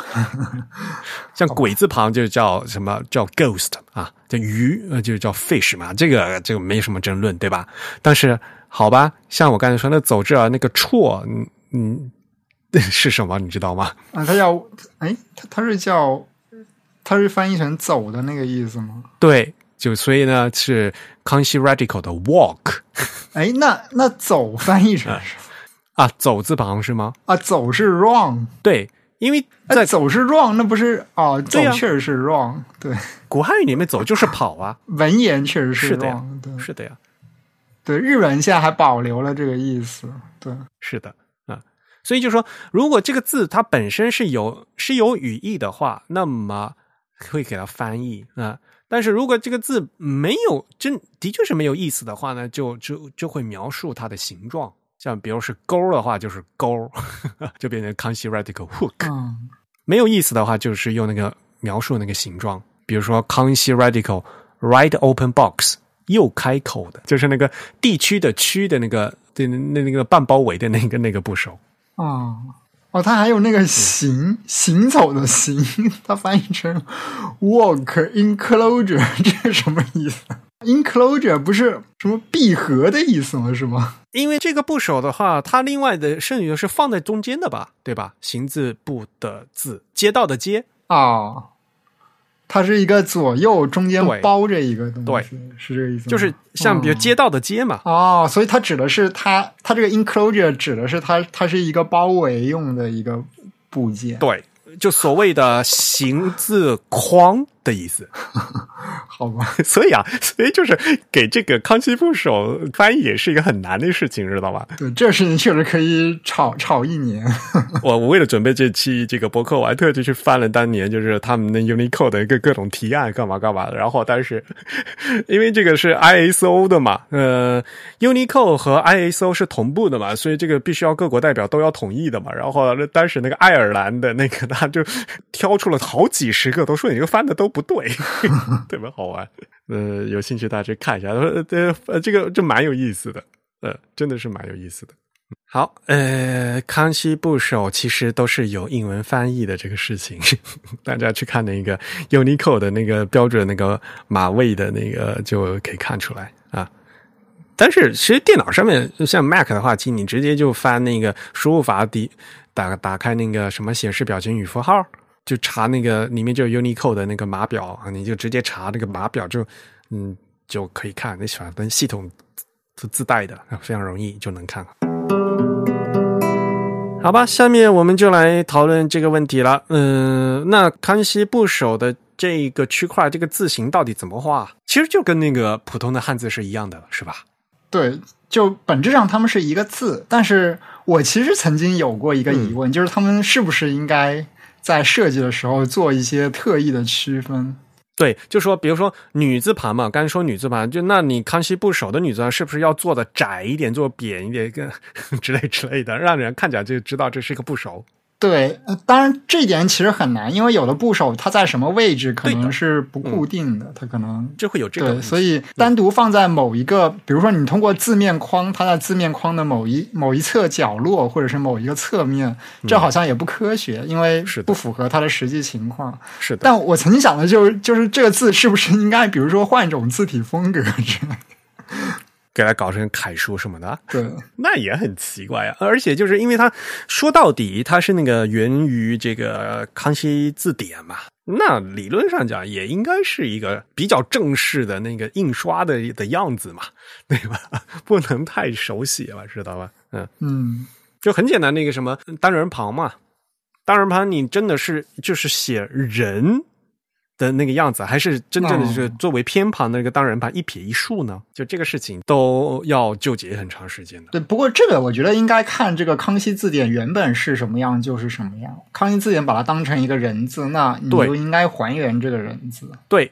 像鬼字旁就叫什么叫 ghost 啊，叫鱼呃就叫 fish 嘛，这个这个没什么争论对吧？但是好吧，像我刚才说那走之啊那个绰，嗯嗯 是什么你知道吗？啊，它叫哎，它它是叫它是翻译成走的那个意思吗？对。就所以呢，是康熙 radical 的 walk。哎，那那走翻译成啊？走字旁是吗？啊，走是 run。对，因为在走是 run，那不是哦？走确实是 run。对，古汉语里面走就是跑啊。文言确实是的是的呀。对，日文现在还保留了这个意思。对，是的啊。所以就说，如果这个字它本身是有是有语义的话，那么会给它翻译啊。但是如果这个字没有真的确是没有意思的话呢，就就就会描述它的形状。像比如是勾的话，就是钩，就变成康熙 radical hook。嗯没有意思的话，就是用那个描述那个形状，比如说康熙 radical right open box 右开口的，就是那个地区的区的那个对那那那个半包围的那个那个部首。啊哦，它还有那个行行走的行，它翻译成 walk enclosure，这是什么意思？enclosure 不是什么闭合的意思吗？是吗？因为这个部首的话，它另外的剩余的是放在中间的吧，对吧？行字部的字，街道的街，啊，它是一个左右中间包着一个东西，对是这个意思，就是像比如哦街道的街嘛。哦，所以它指的是它，它这个 enclosure 指的是它，它是一个包围用的一个部件。对，就所谓的形字框的意思。好吧，所以啊，所以就是给这个康熙部首翻译也是一个很难的事情，知道吧？对，这事情确实可以吵吵一年。我我为了准备这期这个博客，我还特地去翻了当年就是他们的 Unicode 的一个各种提案，干嘛干嘛的。然后，但是因为这个是 ISO 的嘛，呃，Unicode 和 ISO 是同步的嘛，所以这个必须要各国代表都要同意的嘛。然后当时那个爱尔兰的那个他就挑出了好几十个，都说你这个翻的都不对，特别好玩。呃，有兴趣大家去看一下，呃，呃，这个这蛮有意思的，呃，真的是蛮有意思的。好，呃，康熙部首其实都是有英文翻译的这个事情，大家去看那个 Unico 的那个标准那个马位的那个就可以看出来啊。但是其实电脑上面像 Mac 的话，其实你直接就翻那个输入法底打打开那个什么显示表情与符号，就查那个里面就有 Unicode 的那个码表啊，你就直接查那个码表就嗯就可以看。你反正系统自自带的，非常容易就能看。好吧，下面我们就来讨论这个问题了。嗯，那康熙部首的这个区块，这个字形到底怎么画？其实就跟那个普通的汉字是一样的，是吧？对，就本质上他们是一个字，但是我其实曾经有过一个疑问，就是他们是不是应该在设计的时候做一些特意的区分？对，就说比如说女字旁嘛，刚才说女字旁，就那你康熙部首的女字旁是不是要做的窄一点，做扁一点，跟 之类之类的，让人看起来就知道这是一个部首。对，呃当然这一点其实很难，因为有的部首它在什么位置可能是不固定的，它可能就会有这个对，所以单独放在某一个，比如说你通过字面框，它在字面框的某一某一侧角落，或者是某一个侧面，这好像也不科学，因为不符合它的实际情况。是的。但我曾经想的就是，就是这个字是不是应该，比如说换一种字体风格之类的？给它搞成楷书什么的，对，那也很奇怪啊！而且就是因为它说到底，它是那个源于这个康熙字典嘛，那理论上讲也应该是一个比较正式的那个印刷的的样子嘛，对吧？不能太手写了，知道吧？嗯，嗯，就很简单，那个什么单人旁嘛，单人旁你真的是就是写人。的那个样子，还是真正的就是作为偏旁的那个单人旁一撇一竖呢？就这个事情都要纠结很长时间的。对。不过这个我觉得应该看这个康熙字典原本是什么样就是什么样。康熙字典把它当成一个人字，那你就应该还原这个人字。对，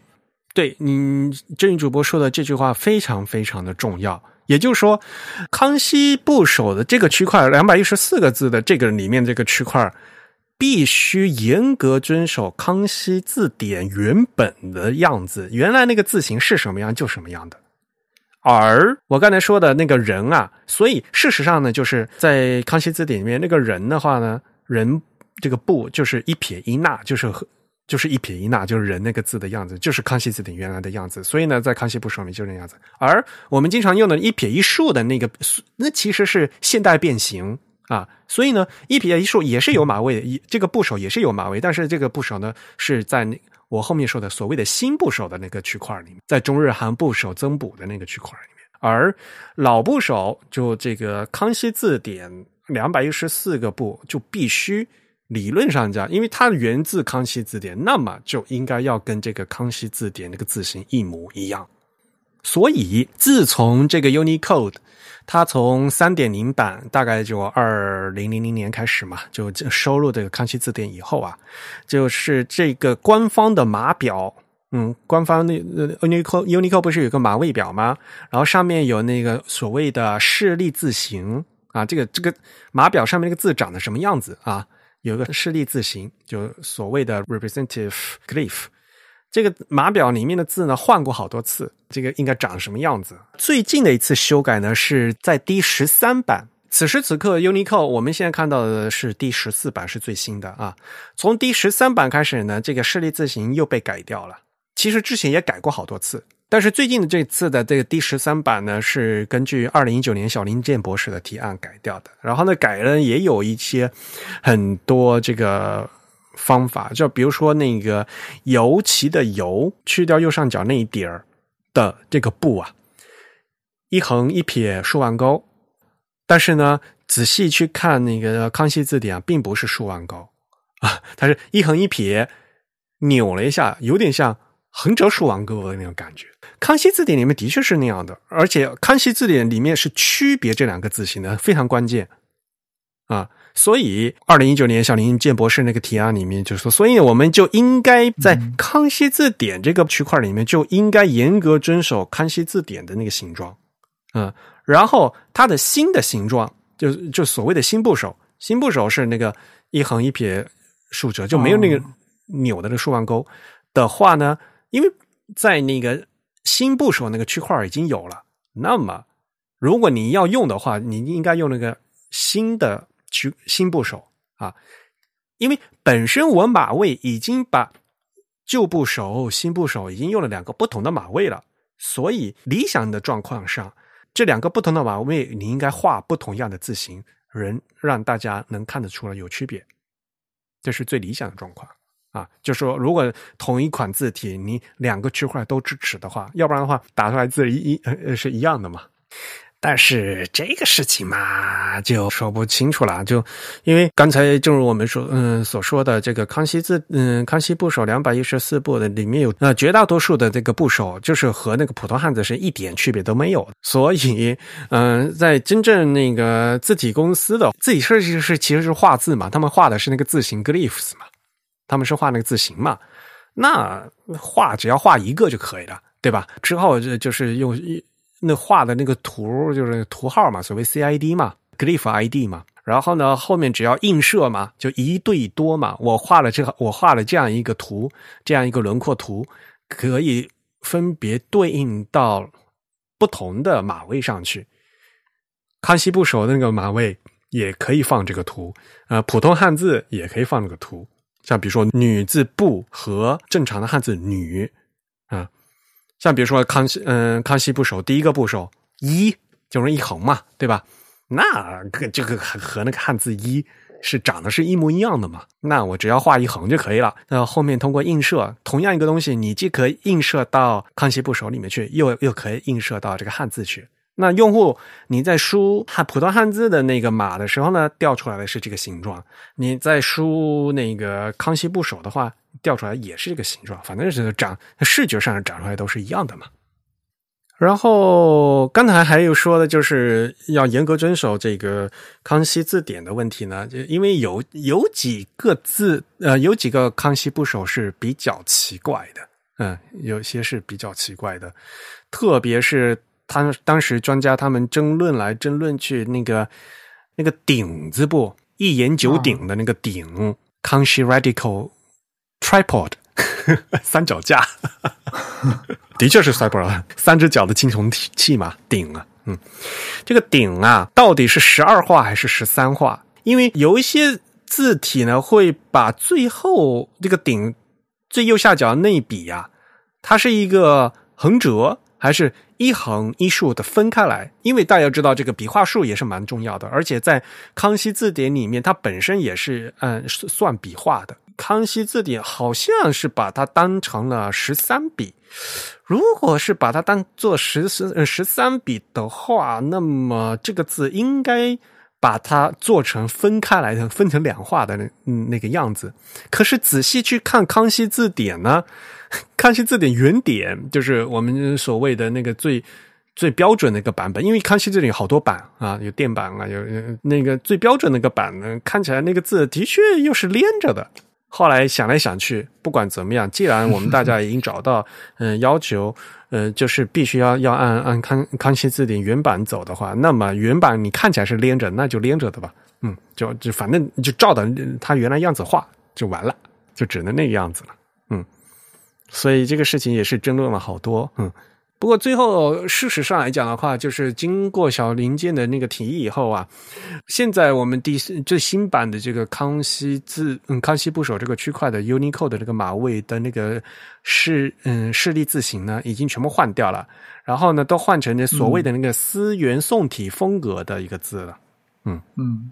对，你正宇主播说的这句话非常非常的重要。也就是说，康熙部首的这个区块，两百一十四个字的这个里面这个区块，必须严格遵守康熙字典原本的样子，原来那个字形是什么样就什么样的。而我刚才说的那个人啊，所以事实上呢，就是在康熙字典里面，那个人的话呢，人这个部就是一撇一捺，就是就是一撇一捺，就是人那个字的样子，就是康熙字典原来的样子。所以呢，在康熙部首里就那样子。而我们经常用的一撇一竖的那个，那其实是现代变形啊。所以呢，一撇一竖也是有马位的，一这个部首也是有马位，但是这个部首呢是在那我后面说的所谓的新部首的那个区块里面，在中日韩部首增补的那个区块里面。而老部首就这个康熙字典两百一十四个部就必须。理论上讲，因为它源自康熙字典，那么就应该要跟这个康熙字典那个字形一模一样。所以自从这个 Unicode 它从三点零版大概就二零零零年开始嘛，就收录这个康熙字典以后啊，就是这个官方的码表，嗯，官方那 Unicode Unicode 不是有个码位表吗？然后上面有那个所谓的示例字形啊，这个这个码表上面那个字长得什么样子啊？有个示例字形，就所谓的 representative glyph。这个码表里面的字呢，换过好多次，这个应该长什么样子？最近的一次修改呢，是在第十三版。此时此刻，Unico 我们现在看到的是第十四版，是最新的啊。从第十三版开始呢，这个示例字形又被改掉了。其实之前也改过好多次，但是最近的这次的这个第十三版呢，是根据二零一九年小林健博士的提案改掉的。然后呢，改了也有一些很多这个。方法就比如说那个“油漆”的“油”，去掉右上角那一点儿的这个“不”啊，一横一撇竖弯钩。但是呢，仔细去看那个康熙字典啊，并不是竖弯钩啊，它是一横一撇扭了一下，有点像横折竖弯钩的那种感觉。康熙字典里面的确是那样的，而且康熙字典里面是区别这两个字形的，非常关键啊。所以，二零一九年小林建博士那个提案里面就说，所以我们就应该在康熙字典这个区块里面就应该严格遵守康熙字典的那个形状，嗯，然后它的新的形状，就就所谓的新部首，新部首是那个一横一撇竖折，就没有那个扭的那竖弯钩的话呢，因为在那个新部首那个区块已经有了，那么如果你要用的话，你应该用那个新的。去新部首啊，因为本身我马位已经把旧部首、新部首已经用了两个不同的马位了，所以理想的状况上，这两个不同的马位你应该画不同样的字形，人让大家能看得出来有区别，这是最理想的状况啊。就说如果同一款字体你两个区块都支持的话，要不然的话打出来字一一是一样的嘛。但是这个事情嘛，就说不清楚了。就因为刚才正如我们说，嗯，所说的这个康熙字，嗯，康熙部首两百一十四部的里面有，呃，绝大多数的这个部首就是和那个普通汉字是一点区别都没有。所以，嗯，在真正那个字体公司的字体设计师其实是画字嘛，他们画的是那个字形 glyphs 嘛，他们是画那个字形嘛。那画只要画一个就可以了，对吧？之后就就是用。那画的那个图就是图号嘛，所谓 CID 嘛，glyph ID 嘛。然后呢，后面只要映射嘛，就一对多嘛。我画了这个，我画了这样一个图，这样一个轮廓图，可以分别对应到不同的码位上去。康熙部首的那个码位也可以放这个图，呃，普通汉字也可以放这个图。像比如说“女”字“不”和正常的汉字“女”啊。像比如说康熙，嗯，康熙部首第一个部首一就是一横嘛，对吧？那这个和那个汉字一是长得是一模一样的嘛？那我只要画一横就可以了。那后面通过映射，同样一个东西，你既可以映射到康熙部首里面去，又又可以映射到这个汉字去。那用户你在输汉普通汉字的那个码的时候呢，调出来的是这个形状；你在输那个康熙部首的话。调出来也是这个形状，反正是长视觉上长出来都是一样的嘛。然后刚才还有说的就是要严格遵守这个康熙字典的问题呢，就因为有有几个字，呃，有几个康熙部首是比较奇怪的，嗯，有些是比较奇怪的，特别是他当时专家他们争论来争论去，那个那个顶子不一言九鼎的那个鼎，康熙 radical。tripod 三脚架，的确是 tripod，三只脚的青铜器嘛，鼎啊，嗯，这个鼎啊，到底是十二画还是十三画？因为有一些字体呢，会把最后这个鼎最右下角那一笔呀，它是一个横折，还是一横一竖的分开来？因为大家知道，这个笔画数也是蛮重要的，而且在康熙字典里面，它本身也是嗯算笔画的。康熙字典好像是把它当成了十三笔，如果是把它当做十十十三笔的话，那么这个字应该把它做成分开来的，分成两画的那嗯那个样子。可是仔细去看《康熙字典》呢，《康熙字典》原点就是我们所谓的那个最最标准的一个版本，因为《康熙字典》有好多版啊，有电版啊，有那个最标准那个版呢，看起来那个字的确又是连着的。后来想来想去，不管怎么样，既然我们大家已经找到，嗯，要求，呃，就是必须要要按按康康熙字典原版走的话，那么原版你看起来是连着，那就连着的吧，嗯，就就反正就照着它原来样子画就完了，就只能那个样子了，嗯，所以这个事情也是争论了好多，嗯。不过最后，事实上来讲的话，就是经过小林健的那个提议以后啊，现在我们第最新版的这个康熙字，嗯，康熙部首这个区块的 Unicode 的这个马位的那个示，嗯，示例字形呢，已经全部换掉了，然后呢，都换成那所谓的那个思源宋体风格的一个字了，嗯嗯，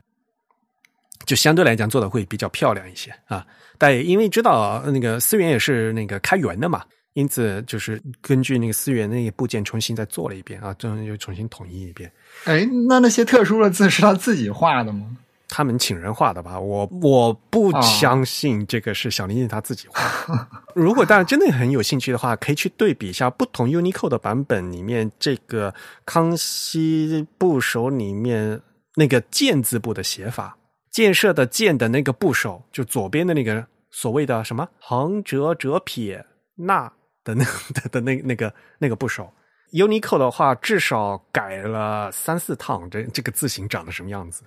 就相对来讲做的会比较漂亮一些啊。但因为知道那个思源也是那个开源的嘛。因此，就是根据那个思源那个部件重新再做了一遍啊，这样又重新统一一遍。哎，那那些特殊的字是他自己画的吗？他们请人画的吧？我我不相信这个是小林健他自己画。如果大家真的很有兴趣的话，可以去对比一下不同 Unicode 的版本里面这个康熙部首里面那个建字部的写法，建设的建的那个部首，就左边的那个所谓的什么横折折撇捺。的那 的的那那个那个部首，Unicode 的话至少改了三四趟，这这个字形长得什么样子？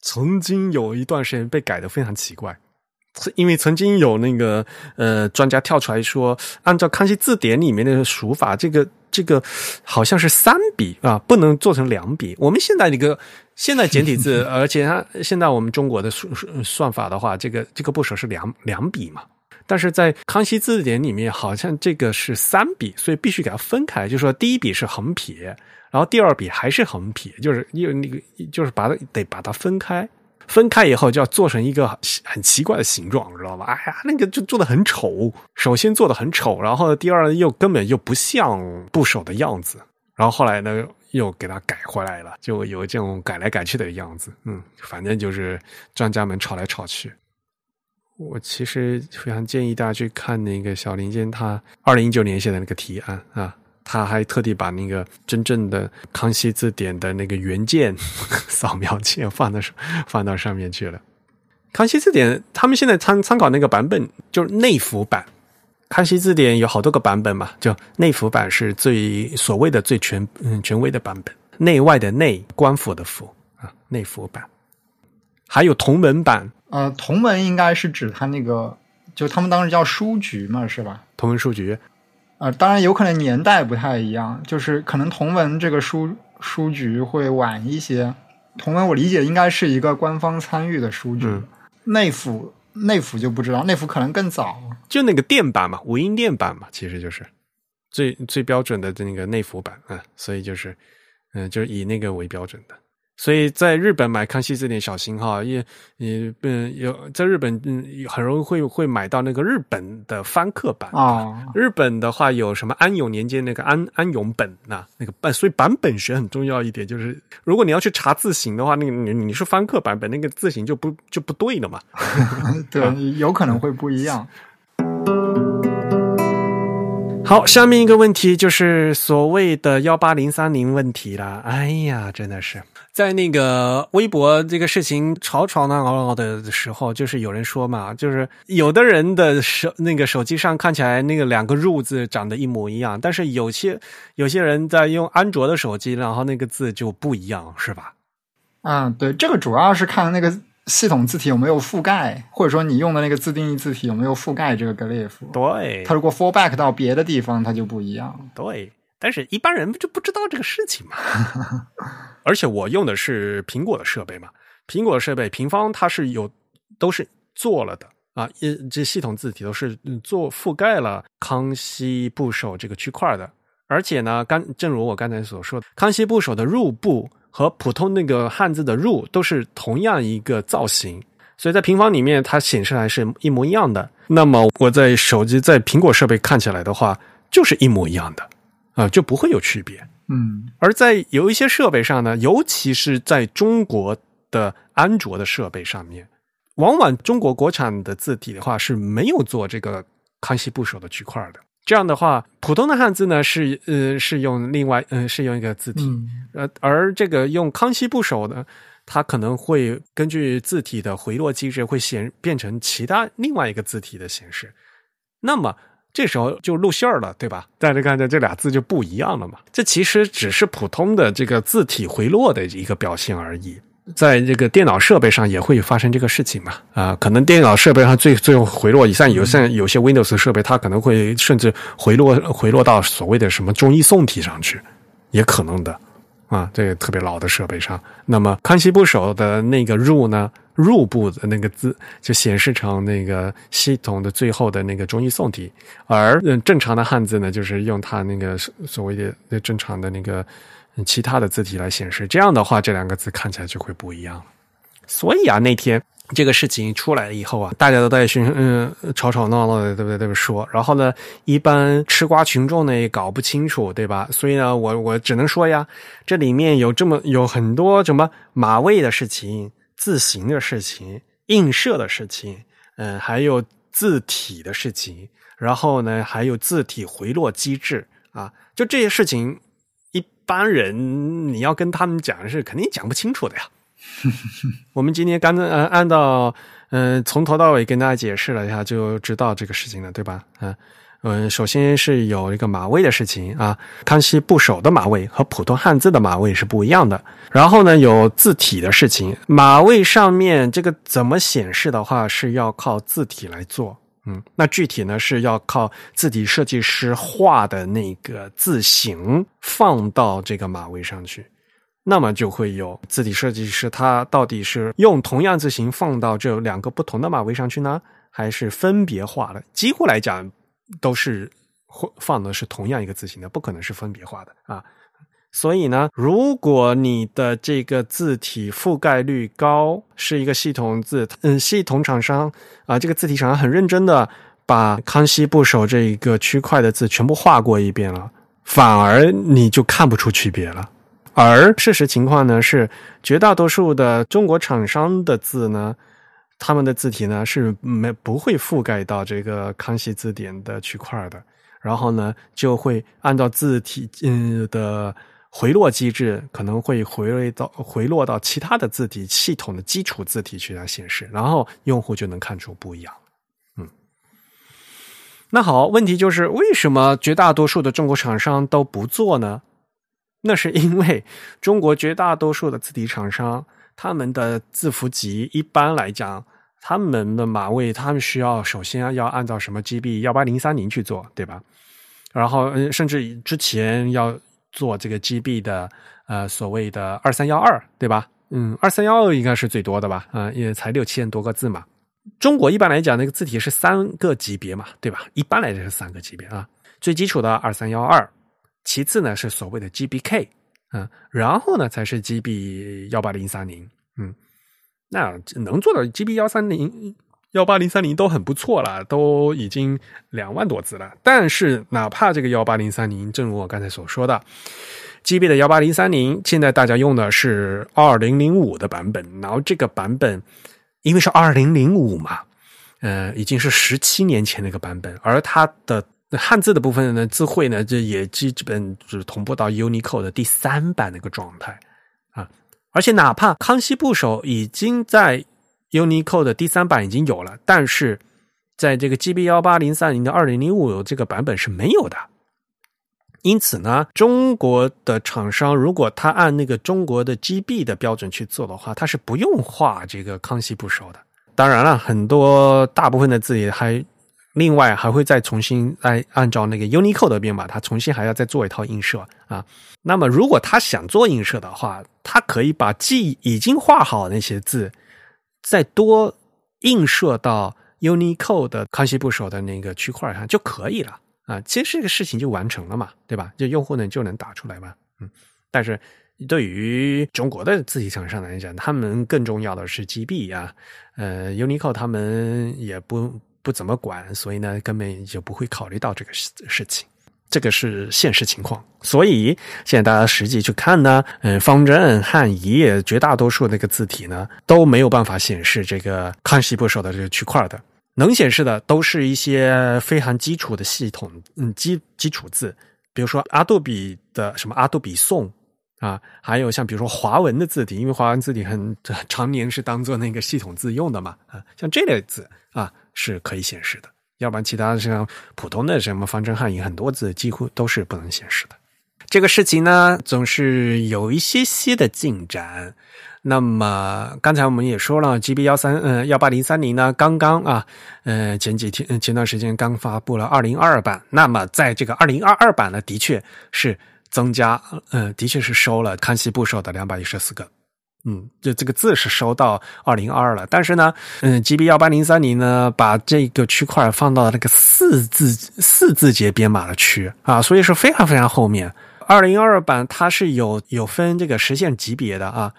曾经有一段时间被改的非常奇怪，因为曾经有那个呃专家跳出来说，按照康熙字典里面的数法，这个这个好像是三笔啊，不能做成两笔。我们现在这个现在简体字，而且它现在我们中国的算算法的话，这个这个部首是两两笔嘛。但是在康熙字典里面，好像这个是三笔，所以必须给它分开。就是说第一笔是横撇，然后第二笔还是横撇，就是因为那个就是把它得把它分开，分开以后就要做成一个很奇怪的形状，知道吧？哎呀，那个就做的很丑。首先做的很丑，然后第二又根本又不像部首的样子。然后后来呢，又给它改回来了，就有这种改来改去的样子。嗯，反正就是专家们吵来吵去。我其实非常建议大家去看那个小林健他二零一九年写的那个提案啊，他还特地把那个真正的康熙字典的那个原件 扫描件放到放到上面去了。康熙字典他们现在参参考那个版本就是内服版，康熙字典有好多个版本嘛，就内服版是最所谓的最全嗯权威的版本，内外的内官府的府啊，内服版，还有同文版。呃，同文应该是指他那个，就他们当时叫书局嘛，是吧？同文书局，呃，当然有可能年代不太一样，就是可能同文这个书书局会晚一些。同文我理解应该是一个官方参与的书局，内府内府就不知道，内府可能更早，就那个电版嘛，无音电版嘛，其实就是最最标准的那个内府版啊，所以就是嗯，就是以那个为标准的。所以在日本买康熙字典小心哈，也也嗯有在日本嗯很容易会会买到那个日本的翻刻版啊。日本的话有什么安永年间那个安安永本呐，那个版，所以版本学很重要一点，就是如果你要去查字形的话，那个你你是翻刻版本，那个字形就不就不对了嘛。对，有可能会不一样。好，下面一个问题就是所谓的幺八零三零问题了。哎呀，真的是。在那个微博这个事情吵吵闹闹的时候，就是有人说嘛，就是有的人的手那个手机上看起来那个两个入字长得一模一样，但是有些有些人在用安卓的手机，然后那个字就不一样，是吧？嗯，对，这个主要是看那个系统字体有没有覆盖，或者说你用的那个自定义字体有没有覆盖这个格列佛。对，它如果 fallback 到别的地方，它就不一样。对。但是一般人就不知道这个事情嘛，而且我用的是苹果的设备嘛，苹果的设备平方它是有都是做了的啊，一这系统字体都是做覆盖了康熙部首这个区块的，而且呢，刚正如我刚才所说的，康熙部首的入部和普通那个汉字的入都是同样一个造型，所以在平方里面它显示来是一模一样的。那么我在手机在苹果设备看起来的话，就是一模一样的。啊，就不会有区别。嗯，而在有一些设备上呢，尤其是在中国的安卓的设备上面。往往中国国产的字体的话是没有做这个康熙部首的区块的。这样的话，普通的汉字呢是呃是用另外嗯是用一个字体，呃而这个用康熙部首呢，它可能会根据字体的回落机制会显变成其他另外一个字体的形式。那么这时候就露馅儿了，对吧？大家看，这这俩字就不一样了嘛。这其实只是普通的这个字体回落的一个表现而已。在这个电脑设备上也会发生这个事情嘛？啊，可能电脑设备上最最后回落，像有像有些 Windows 设备，它可能会甚至回落回落到所谓的什么中医宋体上去，也可能的啊。这个特别老的设备上，那么康熙部首的那个入呢，入部的那个字就显示成那个系统的最后的那个中译宋体，而正常的汉字呢，就是用它那个所谓的那正常的那个。其他的字体来显示，这样的话，这两个字看起来就会不一样所以啊，那天这个事情出来以后啊，大家都在群嗯吵吵闹闹的，对不对？对不说。然后呢，一般吃瓜群众呢也搞不清楚，对吧？所以呢，我我只能说呀，这里面有这么有很多什么马位的事情、字形的事情、映射的事情，嗯，还有字体的事情，然后呢，还有字体回落机制啊，就这些事情。一般人你要跟他们讲是肯定讲不清楚的呀。我们今天刚呃按照嗯从头到尾跟大家解释了一下，就知道这个事情了，对吧？嗯嗯，首先是有一个马位的事情啊，康熙部首的马位和普通汉字的马位是不一样的。然后呢，有字体的事情，马位上面这个怎么显示的话，是要靠字体来做。嗯，那具体呢是要靠字体设计师画的那个字形放到这个马位上去，那么就会有字体设计师他到底是用同样字形放到这两个不同的马位上去呢，还是分别画的？几乎来讲都是放的是同样一个字形的，不可能是分别画的啊。所以呢，如果你的这个字体覆盖率高，是一个系统字，嗯，系统厂商啊，这个字体厂商很认真的把康熙部首这一个区块的字全部画过一遍了，反而你就看不出区别了。而事实情况呢是，绝大多数的中国厂商的字呢，他们的字体呢是没不会覆盖到这个康熙字典的区块的，然后呢就会按照字体嗯的。回落机制可能会回落到回落到其他的字体系统的基础字体去来显示，然后用户就能看出不一样。嗯，那好，问题就是为什么绝大多数的中国厂商都不做呢？那是因为中国绝大多数的字体厂商，他们的字符集一般来讲，他们的码位，他们需要首先要按照什么 GB 幺八零三零去做，对吧？然后，甚至之前要。做这个 GB 的呃所谓的二三幺二对吧？嗯，二三幺二应该是最多的吧？啊，也才六千多个字嘛。中国一般来讲那个字体是三个级别嘛，对吧？一般来讲是三个级别啊。最基础的二三幺二，其次呢是所谓的 GBK，嗯，然后呢才是 GB 幺八零三零，嗯，那能做到 GB 幺三零。幺八零三零都很不错了，都已经两万多字了。但是，哪怕这个幺八零三零，正如我刚才所说的，GB 的幺八零三零，现在大家用的是二零零五的版本。然后这个版本，因为是二零零五嘛，呃，已经是十七年前的一个版本。而它的汉字的部分呢，字汇呢，这也基本是同步到 Unicode 的第三版那个状态啊。而且，哪怕康熙部首已经在 Unicode 的第三版已经有了，但是在这个 GB 幺八零三零的二零零五这个版本是没有的。因此呢，中国的厂商如果他按那个中国的 GB 的标准去做的话，他是不用画这个康熙部首的。当然了，很多大部分的字也还另外还会再重新来按照那个 Unicode 的编码，他重新还要再做一套映射啊。那么如果他想做映射的话，他可以把既已经画好那些字。再多映射到 Unicode 的康熙部首的那个区块上就可以了啊，其实这个事情就完成了嘛，对吧？就用户呢就能打出来嘛，嗯。但是对于中国的字体厂商来讲，他们更重要的是 GB 啊，呃，Unicode 他们也不不怎么管，所以呢根本就不会考虑到这个事事情。这个是现实情况。所以现在大家实际去看呢，嗯，方正、汉仪绝大多数那个字体呢都没有办法显示这个康熙部首的这个区块的，能显示的都是一些非常基础的系统，嗯，基基础字，比如说阿杜比的什么阿杜比颂。啊，还有像比如说华文的字体，因为华文字体很常年是当做那个系统字用的嘛，啊，像这类字啊是可以显示的，要不然其他的像普通的什么方正汉语很多字几乎都是不能显示的。这个事情呢总是有一些些的进展。那么刚才我们也说了，GB 幺三嗯幺八零三零呢刚刚啊，呃前几天前段时间刚发布了二零二二版，那么在这个二零二二版呢，的确是。增加，嗯，的确是收了康熙部首的两百一十四个，嗯，就这个字是收到二零二了，但是呢，嗯，GB 幺八零三零呢，把这个区块放到那个四字四字节编码的区啊，所以是非常非常后面。二零二版它是有有分这个实现级别的啊。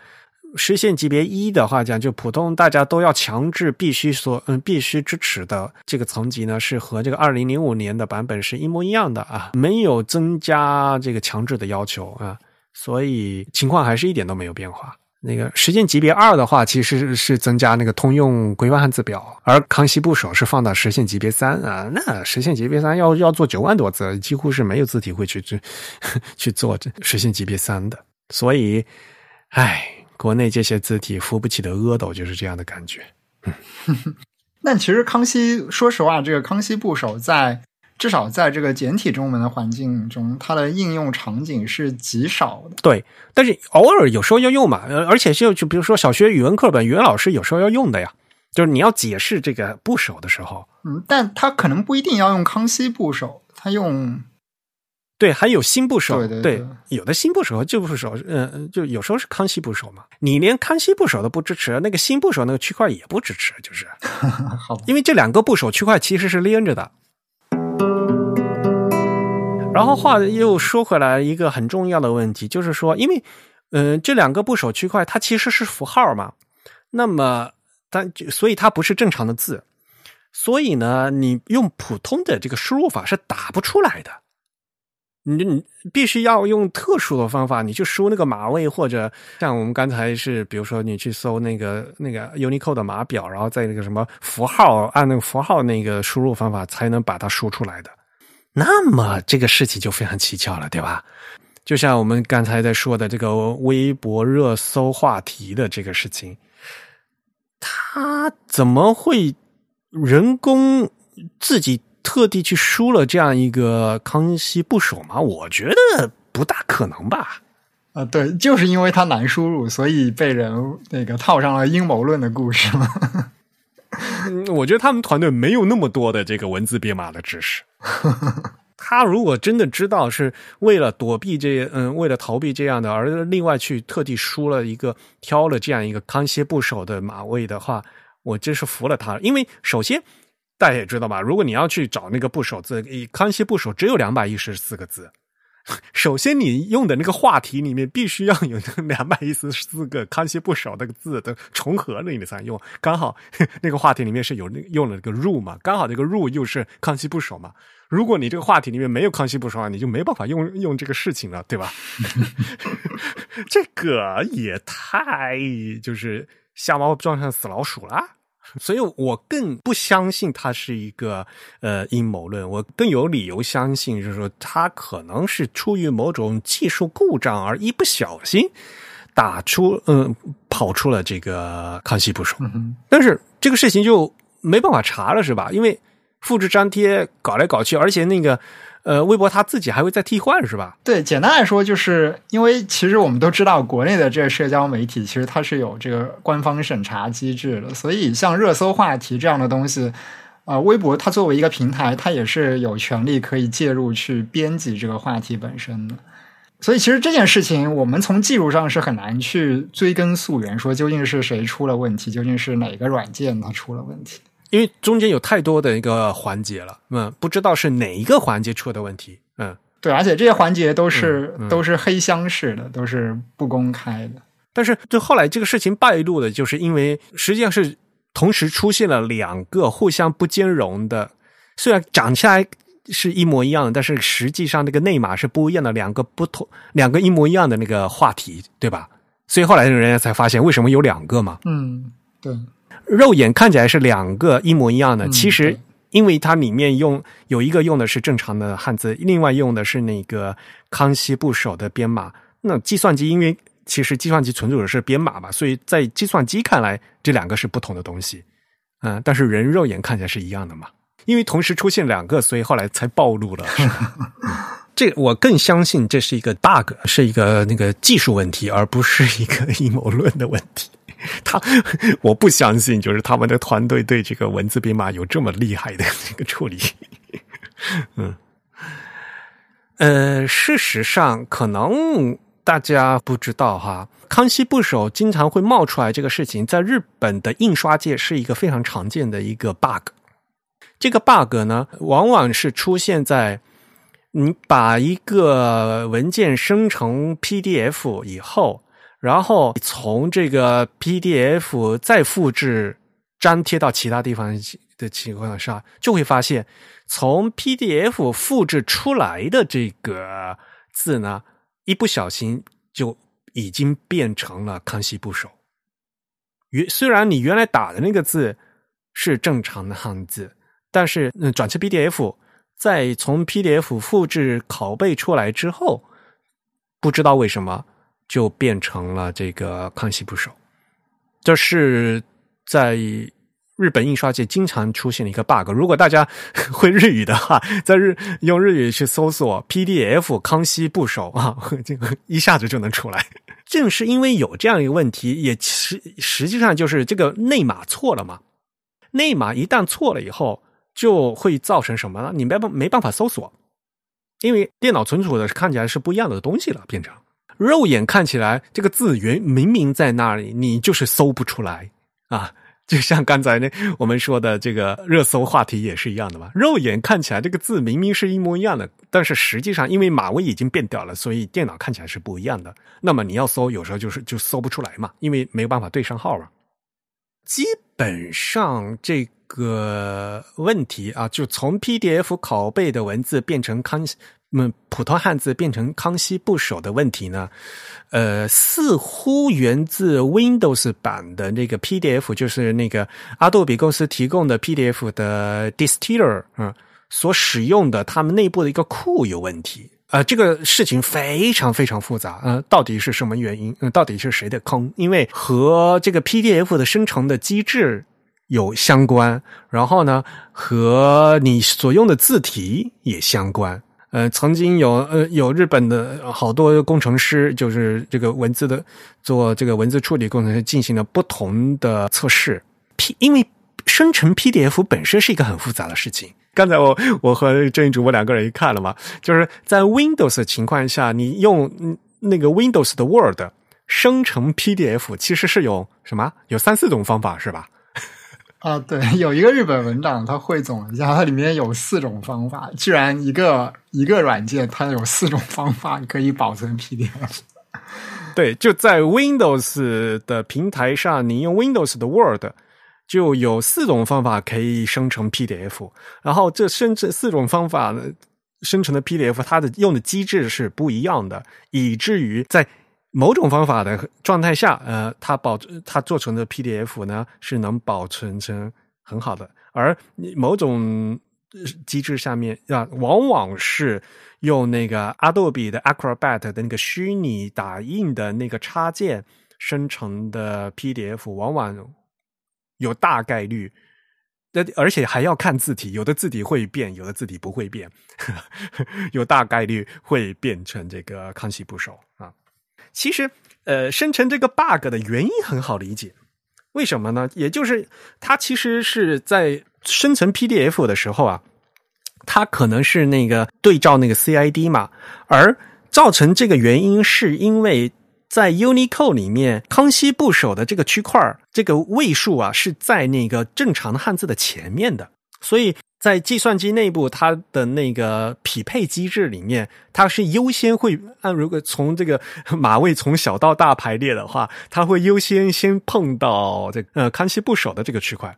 实现级别一的话讲，就普通大家都要强制必须所嗯必须支持的这个层级呢，是和这个二零零五年的版本是一模一样的啊，没有增加这个强制的要求啊，所以情况还是一点都没有变化。那个实现级别二的话，其实是增加那个通用规范汉字表，而康熙部首是放到实现级别三啊，那实现级别三要要做九万多字，几乎是没有字体会去去去做这实现级别三的，所以，唉。国内这些字体扶不起的阿斗就是这样的感觉。但其实康熙，说实话，这个康熙部首在至少在这个简体中文的环境中，它的应用场景是极少的。对，但是偶尔有时候要用嘛，而且就就比如说小学语文课本，语文老师有时候要用的呀，就是你要解释这个部首的时候。嗯，但他可能不一定要用康熙部首，他用。对，还有新部首，对，有的新部首和旧部首，嗯，就有时候是康熙部首嘛。你连康熙部首都不支持，那个新部首那个区块也不支持，就是，因为这两个部首区块其实是连着的。然后话又说回来，一个很重要的问题就是说，因为，嗯，这两个部首区块它其实是符号嘛，那么它所以它不是正常的字，所以呢，你用普通的这个输入法是打不出来的。你你必须要用特殊的方法，你去输那个码位，或者像我们刚才是，比如说你去搜那个那个 Unicode 的码表，然后在那个什么符号按那个符号那个输入方法才能把它输出来的。那么这个事情就非常蹊跷了，对吧？就像我们刚才在说的这个微博热搜话题的这个事情，它怎么会人工自己？特地去输了这样一个康熙部首吗？我觉得不大可能吧。啊，对，就是因为他难输入，所以被人那个套上了阴谋论的故事嘛。我觉得他们团队没有那么多的这个文字编码的知识。他如果真的知道是为了躲避这，嗯，为了逃避这样的，而另外去特地输了一个挑了这样一个康熙部首的马位的话，我真是服了他。因为首先。大家也知道吧？如果你要去找那个部首字，以康熙部首只有两百一十四个字。首先，你用的那个话题里面必须要有两百一十四个康熙部首那个字的重合了，你才用。刚好 那个话题里面是有那用了个入嘛，刚好这个入又是康熙部首嘛。如果你这个话题里面没有康熙部首啊，你就没办法用用这个事情了，对吧？这个也太就是瞎猫撞上死老鼠了。所以我更不相信它是一个呃阴谋论，我更有理由相信，就是说它可能是出于某种技术故障而一不小心打出嗯跑出了这个康熙部首，但是这个事情就没办法查了，是吧？因为复制粘贴搞来搞去，而且那个。呃，微博它自己还会再替换是吧？对，简单来说，就是因为其实我们都知道，国内的这个社交媒体其实它是有这个官方审查机制的，所以像热搜话题这样的东西，啊，微博它作为一个平台，它也是有权利可以介入去编辑这个话题本身的。所以其实这件事情，我们从技术上是很难去追根溯源，说究竟是谁出了问题，究竟是哪个软件它出了问题。因为中间有太多的一个环节了，嗯，不知道是哪一个环节出的问题，嗯，对，而且这些环节都是都是黑箱式的，都是不公开的。但是，就后来这个事情败露的，就是因为实际上是同时出现了两个互相不兼容的，虽然长起来是一模一样的，但是实际上那个内码是不一样的，两个不同，两个一模一样的那个话题，对吧？所以后来人家才发现为什么有两个嘛。嗯，对，肉眼看起来是两个一模一样的，嗯其实因为它里面用有一个用的是正常的汉字，另外用的是那个康熙部首的编码。那计算机因为其实计算机存储的是编码嘛，所以在计算机看来这两个是不同的东西。嗯，但是人肉眼看起来是一样的嘛，因为同时出现两个，所以后来才暴露了。这我更相信这是一个 bug，是一个那个技术问题，而不是一个阴谋论的问题。他，我不相信，就是他们的团队对这个文字编码有这么厉害的这个处理。嗯，呃，事实上，可能大家不知道哈，康熙部首经常会冒出来这个事情，在日本的印刷界是一个非常常见的一个 bug。这个 bug 呢，往往是出现在你把一个文件生成 PDF 以后，然后从这个 PDF 再复制粘贴到其他地方的情况下，就会发现从 PDF 复制出来的这个字呢，一不小心就已经变成了康熙部首。原虽然你原来打的那个字是正常的汉字，但是嗯，转成 PDF，再从 PDF 复制拷贝出来之后，不知道为什么就变成了这个康熙部首。这是在日本印刷界经常出现的一个 bug。如果大家 会日语的话，在日用日语去搜索 PDF 康熙部首啊，这个一下子就能出来。正是因为有这样一个问题，也实实际上就是这个内码错了嘛。内码一旦错了以后，就会造成什么呢？你没办没办法搜索，因为电脑存储的看起来是不一样的东西了，变成肉眼看起来这个字原明明在那里，你就是搜不出来啊。就像刚才那我们说的这个热搜话题也是一样的嘛，肉眼看起来这个字明明是一模一样的，但是实际上因为码位已经变掉了，所以电脑看起来是不一样的。那么你要搜，有时候就是就搜不出来嘛，因为没有办法对上号嘛。基本上这个问题啊，就从 PDF 拷贝的文字变成康那么，普通汉字变成康熙部首的问题呢，呃，似乎源自 Windows 版的那个 PDF，就是那个阿杜比公司提供的 PDF 的 Distiller 啊、所使用的他们内部的一个库有问题。呃，这个事情非常非常复杂，呃，到底是什么原因？嗯、到底是谁的坑？因为和这个 PDF 的生成的机制有相关，然后呢，和你所用的字体也相关。呃，曾经有呃有日本的好多工程师，就是这个文字的做这个文字处理工程师进行了不同的测试。P 因为生成 PDF 本身是一个很复杂的事情。刚才我我和正义主播两个人一看了嘛，就是在 Windows 情况下，你用那个 Windows 的 Word 生成 PDF，其实是有什么有三四种方法是吧？啊，对，有一个日本文档，它汇总了一下，它里面有四种方法。居然一个一个软件，它有四种方法可以保存 PDF。对，就在 Windows 的平台上，你用 Windows 的 Word 就有四种方法可以生成 PDF，然后这甚至四种方法呢生成的 PDF，它的用的机制是不一样的，以至于在某种方法的状态下，呃，它保它做成的 PDF 呢是能保存成很好的，而某种机制下面啊，往往是用那个 Adobe 的 Acrobat 的那个虚拟打印的那个插件生成的 PDF，往往有大概率。那而且还要看字体，有的字体会变，有的字体不会变，有大概率会变成这个康熙部首。其实，呃，生成这个 bug 的原因很好理解，为什么呢？也就是它其实是在生成 PDF 的时候啊，它可能是那个对照那个 CID 嘛，而造成这个原因是因为在 Unicode 里面，康熙部首的这个区块这个位数啊是在那个正常的汉字的前面的，所以。在计算机内部，它的那个匹配机制里面，它是优先会按如果从这个 码位从小到大排列的话，它会优先先碰到这呃康熙部首的这个区块，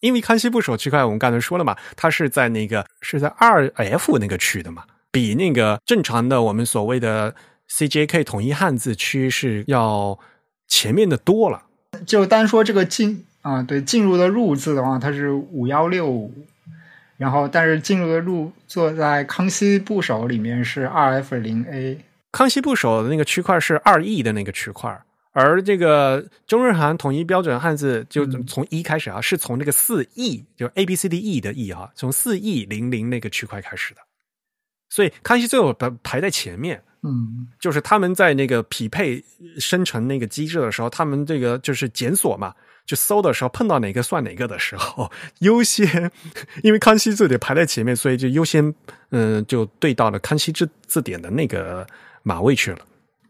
因为康熙部首区块我们刚才说了嘛，它是在那个是在二 F 那个区的嘛，比那个正常的我们所谓的 CJK 统一汉字区是要前面的多了。就单说这个进啊，对进入的入字的话，它是五幺六五，然后但是进入的入坐在康熙部首里面是二 F 零 A。康熙部首的那个区块是二 E 的那个区块，而这个中日韩统一标准汉字就从一开始啊，是从这个四 E 就 A B C D E 的 E 啊，从四 E 零零那个区块开始的，所以康熙最后排排在前面。嗯，就是他们在那个匹配生成那个机制的时候，他们这个就是检索嘛，就搜的时候碰到哪个算哪个的时候，优先，因为康熙字典排在前面，所以就优先，嗯，就对到了康熙字字典的那个码位去了。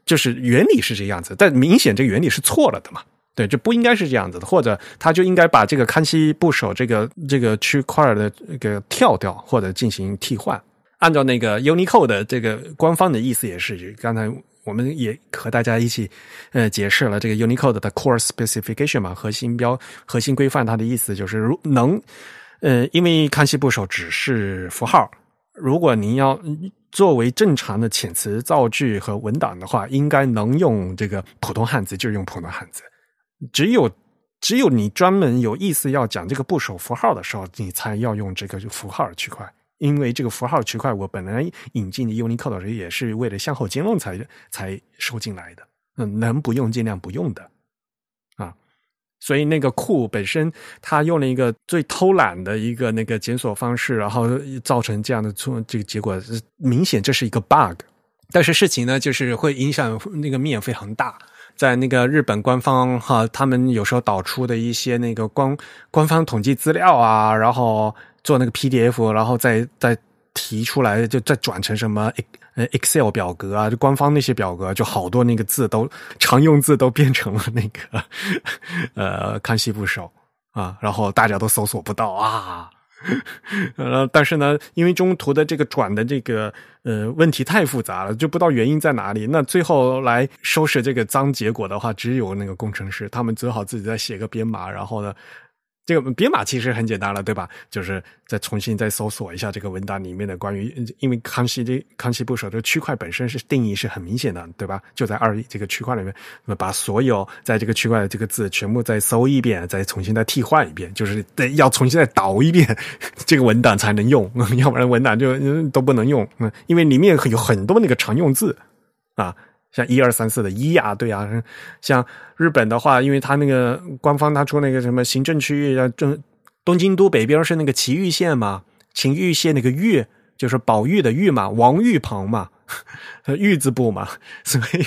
就是原理是这样子，但明显这个原理是错了的嘛？对，就不应该是这样子的，或者他就应该把这个康熙部首这个这个区块的这个跳掉，或者进行替换。按照那个 Unicode 的这个官方的意思也是，刚才我们也和大家一起呃解释了这个 Unicode 的 Core Specification 嘛，核心标核心规范，它的意思就是如能呃，因为康熙部首只是符号，如果您要作为正常的遣词造句和文档的话，应该能用这个普通汉字就用普通汉字，只有只有你专门有意思要讲这个部首符号的时候，你才要用这个符号区块。因为这个符号区块，我本来引进的 Unicode 时也是为了向后兼容才才收进来的。嗯，能不用尽量不用的啊。所以那个库本身，它用了一个最偷懒的一个那个检索方式，然后造成这样的出这个结果，明显这是一个 bug。但是事情呢，就是会影响那个面非常大。在那个日本官方哈，他们有时候导出的一些那个官官方统计资料啊，然后。做那个 PDF，然后再再提出来，就再转成什么 Excel 表格啊，就官方那些表格，就好多那个字都常用字都变成了那个 呃康熙部首啊，然后大家都搜索不到啊。呃，但是呢，因为中途的这个转的这个呃问题太复杂了，就不知道原因在哪里。那最后来收拾这个脏结果的话，只有那个工程师，他们只好自己再写个编码，然后呢。这个编码其实很简单了，对吧？就是再重新再搜索一下这个文档里面的关于，因为康熙的康熙部首这个区块本身是定义是很明显的，对吧？就在二这个区块里面，那么把所有在这个区块的这个字全部再搜一遍，再重新再替换一遍，就是得要重新再导一遍 这个文档才能用，要不然文档就都不能用，嗯，因为里面有很多那个常用字啊。像一二三四的一啊，对啊，像日本的话，因为他那个官方他出那个什么行政区域啊，东东京都北边是那个埼玉县嘛，埼玉县那个玉就是宝玉的玉嘛，王玉旁嘛，玉字部嘛，所以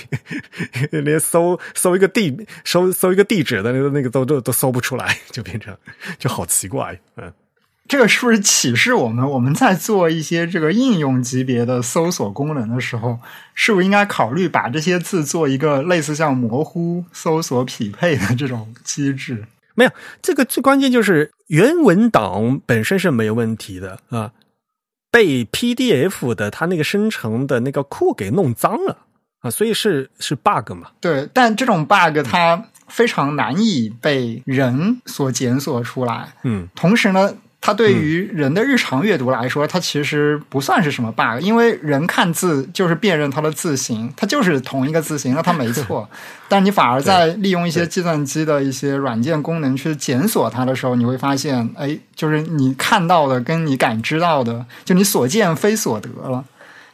连搜搜一个地搜搜一个地址的那个那个都都都搜不出来，就变成就好奇怪，嗯。这个是不是启示我们，我们在做一些这个应用级别的搜索功能的时候，是不是应该考虑把这些字做一个类似像模糊搜索匹配的这种机制？没有，这个最关键就是原文档本身是没有问题的啊，被 PDF 的它那个生成的那个库给弄脏了啊，所以是是 bug 嘛？对，但这种 bug 它非常难以被人所检索出来。嗯，同时呢。它对于人的日常阅读来说，它其实不算是什么 bug，因为人看字就是辨认它的字形，它就是同一个字形，那它没 错。但你反而在利用一些计算机的一些软件功能去检索它的时候，你会发现，哎，就是你看到的跟你感知到的，就你所见非所得了，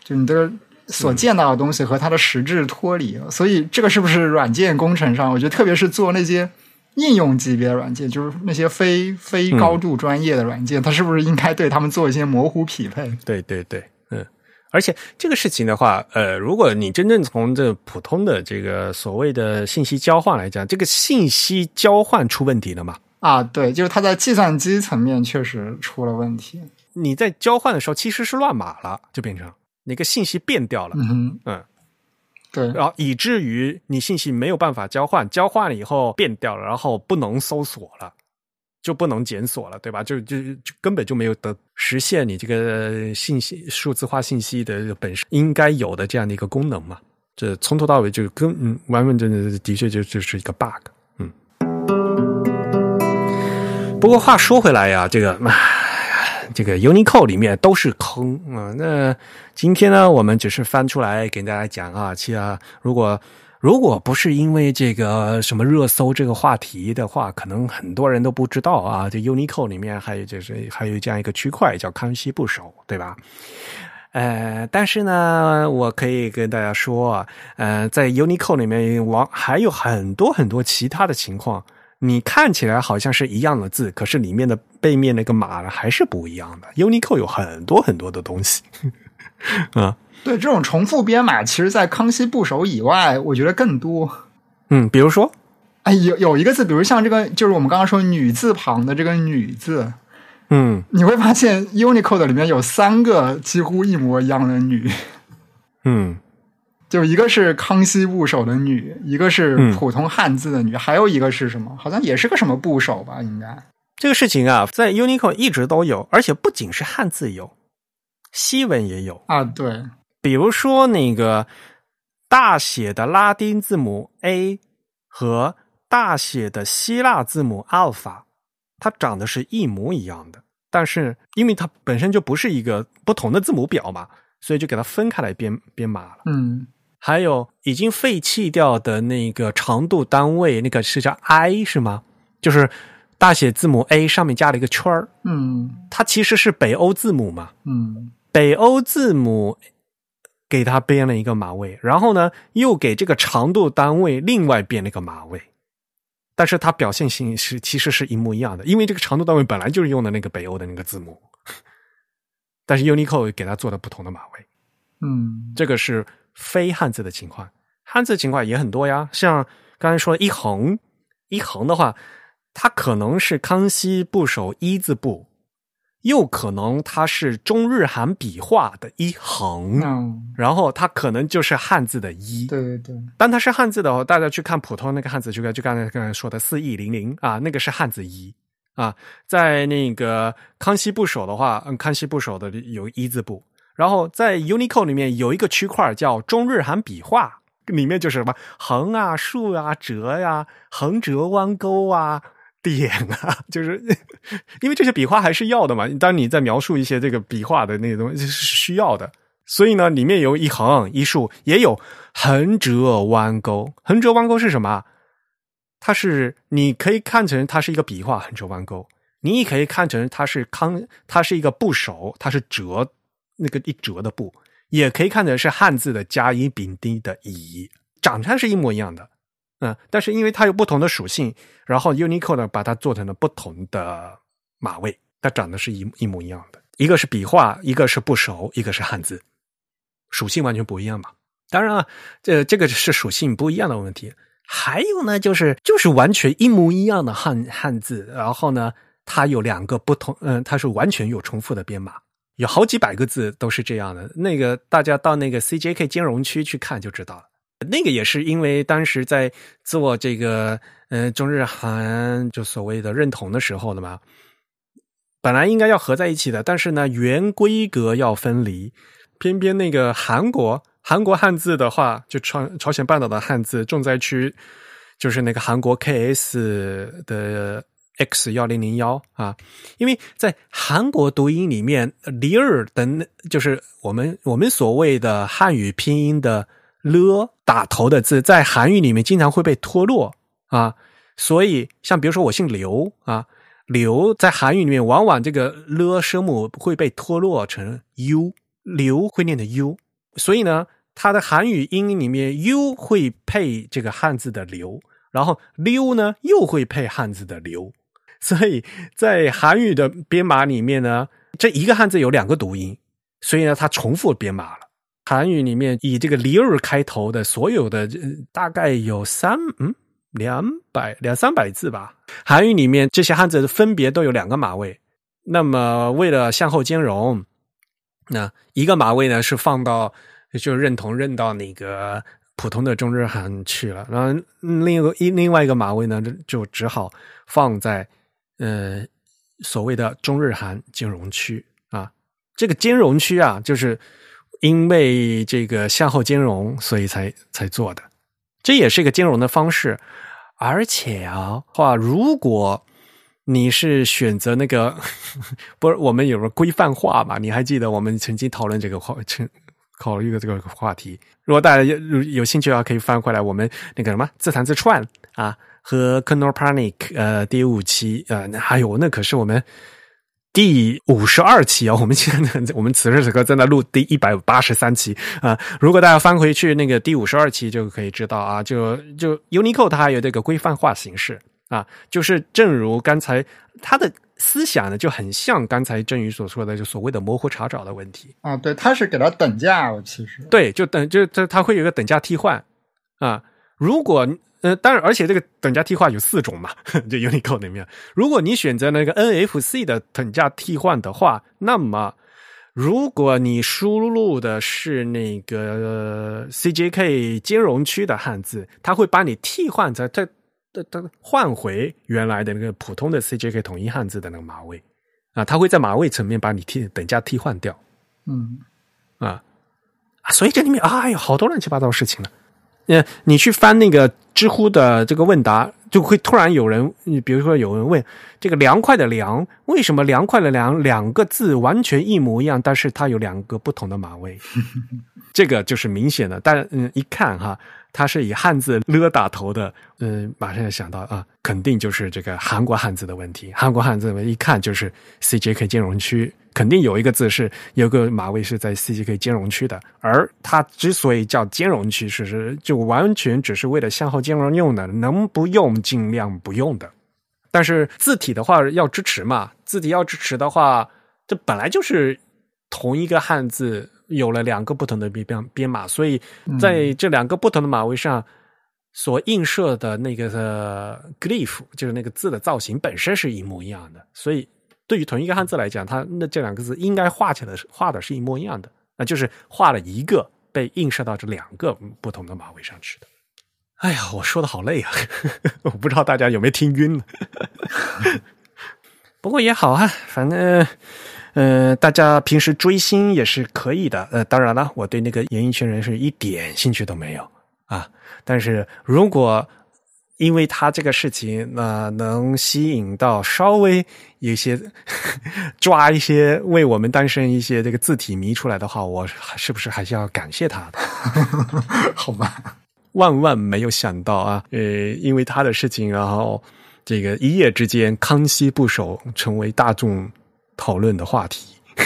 就你的所见到的东西和它的实质脱离了。所以，这个是不是软件工程上，我觉得特别是做那些。应用级别软件就是那些非非高度专业的软件，它是不是应该对他们做一些模糊匹配？对对对，嗯，而且这个事情的话，呃，如果你真正从这普通的这个所谓的信息交换来讲，这个信息交换出问题了嘛？啊，对，就是它在计算机层面确实出了问题。你在交换的时候其实是乱码了，就变成那个信息变掉了。嗯嗯。对，然后以至于你信息没有办法交换，交换了以后变掉了，然后不能搜索了，就不能检索了，对吧？就就就根本就没有得实现你这个信息数字化信息的本身应该有的这样的一个功能嘛？这从头到尾就跟嗯完完整整的确就就是一个 bug 嗯。不过话说回来呀，这个这个 UNICO 里面都是坑啊。那今天呢，我们只是翻出来给大家讲啊。其实，如果如果不是因为这个什么热搜这个话题的话，可能很多人都不知道啊。这 UNICO 里面还有就是还有这样一个区块叫康熙部首，对吧？呃，但是呢，我可以跟大家说，呃，在 UNICO 里面，往还有很多很多其他的情况。你看起来好像是一样的字，可是里面的背面那个码还是不一样的。Unicode 有很多很多的东西，啊，对，这种重复编码，其实，在康熙部首以外，我觉得更多。嗯，比如说，哎，有有一个字，比如像这个，就是我们刚刚说女字旁的这个“女”字，嗯，你会发现 Unicode 里面有三个几乎一模一样的“女”，嗯。就一个是康熙部首的“女”，一个是普通汉字的“女”，还有一个是什么？好像也是个什么部首吧？应该这个事情啊，在 Unicode 一直都有，而且不仅是汉字有，西文也有啊。对，比如说那个大写的拉丁字母 A 和大写的希腊字母 Alpha，它长得是一模一样的，但是因为它本身就不是一个不同的字母表嘛，所以就给它分开来编编码了。嗯。还有已经废弃掉的那个长度单位，那个是叫 i 是吗？就是大写字母 A 上面加了一个圈儿。嗯，它其实是北欧字母嘛。嗯，北欧字母给它编了一个码位，然后呢，又给这个长度单位另外编了一个码位，但是它表现性是其实是一模一样的，因为这个长度单位本来就是用的那个北欧的那个字母，但是 Unicode 给它做了不同的码位。嗯，这个是。非汉字的情况，汉字情况也很多呀。像刚才说一横，一横的话，它可能是康熙部首一字部，又可能它是中日韩笔画的一横，然后它可能就是汉字的一。对对对，当它是汉字的话，大家去看普通那个汉字，就就刚才刚才说的四亿零零啊，那个是汉字一啊。在那个康熙部首的话，嗯，康熙部首的有一字部。然后在 Unicode 里面有一个区块叫中日韩笔画，里面就是什么横啊、竖啊、折呀、横折弯钩啊、点啊，就是 因为这些笔画还是要的嘛。当你在描述一些这个笔画的那个东西是需要的，所以呢，里面有一横一竖，也有横折弯钩。横折弯钩是什么？它是你可以看成它是一个笔画横折弯钩，你也可以看成它是康，它是一个部首，它是折。那个一折的布，也可以看成是汉字的甲乙丙丁的乙，长相是一模一样的，嗯，但是因为它有不同的属性，然后 Unicode 呢把它做成了不同的码位，它长得是一一模一样的，一个是笔画，一个是部首，一个是汉字，属性完全不一样嘛。当然了，这这个是属性不一样的问题。还有呢，就是就是完全一模一样的汉汉字，然后呢，它有两个不同，嗯，它是完全有重复的编码。有好几百个字都是这样的，那个大家到那个 CJK 兼容区去看就知道了。那个也是因为当时在做这个，嗯，中日韩就所谓的认同的时候的嘛，本来应该要合在一起的，但是呢，原规格要分离，偏偏那个韩国韩国汉字的话，就朝朝鲜半岛的汉字重灾区，就是那个韩国 KS 的。X 幺零零幺啊，因为在韩国读音里面，里尔的就是我们我们所谓的汉语拼音的了打头的字，在韩语里面经常会被脱落啊，所以像比如说我姓刘啊，刘在韩语里面往往这个了声母会被脱落成 u，刘会念的 u，所以呢，它的韩语音里面 u 会配这个汉字的刘，然后溜呢又会配汉字的刘。所以在韩语的编码里面呢，这一个汉字有两个读音，所以呢，它重复编码了。韩语里面以这个“里尔”开头的所有的，大概有三嗯两百两三百字吧。韩语里面这些汉字分别都有两个码位。那么为了向后兼容，那一个码位呢是放到就认同认到那个普通的中日韩去了，然后另一个一另外一个码位呢就只好放在。呃，所谓的中日韩金融区啊，这个金融区啊，就是因为这个向后兼容，所以才才做的。这也是一个兼容的方式。而且啊，话如果你是选择那个 不是我们有个规范化嘛？你还记得我们曾经讨论这个话，考虑的这个话题？如果大家有有兴趣的话，可以翻回来我们那个什么自弹自串啊，和 k n o r Panic 呃第五期呃，还有那可是我们第五十二期啊，我们现在我们此时此刻正在录第一百八十三期啊。如果大家翻回去那个第五十二期，就可以知道啊，就就 Unicode 它有这个规范化形式。啊，就是正如刚才他的思想呢，就很像刚才振宇所说的，就所谓的模糊查找的问题啊。对，他是给他等价，其实对，就等就这他会有一个等价替换啊。如果呃，当然，而且这个等价替换有四种嘛，就 Unicode 里面，如果你选择那个 NFC 的等价替换的话，那么如果你输入的是那个 CJK 兼容区的汉字，它会把你替换在它它它换回原来的那个普通的 CJK 统一汉字的那个码位。啊，它会在码位层面把你替等价替换掉，嗯。啊。啊，所以这里面哎呀，好多乱七八糟事情了。呃，你去翻那个知乎的这个问答，就会突然有人，你比如说有人问这个“凉快”的“凉”，为什么“凉快”的“凉”两个字完全一模一样，但是它有两个不同的马位？这个就是明显的，但嗯，一看哈。它是以汉字了打头的，嗯，马上就想到啊，肯定就是这个韩国汉字的问题。韩国汉字一看就是 CJK 兼容区，肯定有一个字是有个码位是在 CJK 兼容区的。而它之所以叫兼容区，是是就完全只是为了向后兼容用的，能不用尽量不用的。但是字体的话要支持嘛，字体要支持的话，这本来就是同一个汉字。有了两个不同的编编编码，所以在这两个不同的码位上所映射的那个 glyph，就是那个字的造型本身是一模一样的。所以对于同一个汉字来讲，它那这两个字应该画起来画的是一模一样的，那就是画了一个被映射到这两个不同的码位上去的。哎呀，我说的好累啊，我不知道大家有没有听晕了。不过也好啊，反正。嗯，大家平时追星也是可以的。呃，当然了，我对那个演艺圈人是一点兴趣都没有啊。但是如果因为他这个事情，那能吸引到稍微有一些 抓一些为我们单身一些这个字体迷出来的话，我是不是还是要感谢他的？好吧，万万没有想到啊！呃，因为他的事情，然后这个一夜之间，康熙不守，成为大众。讨论的话题。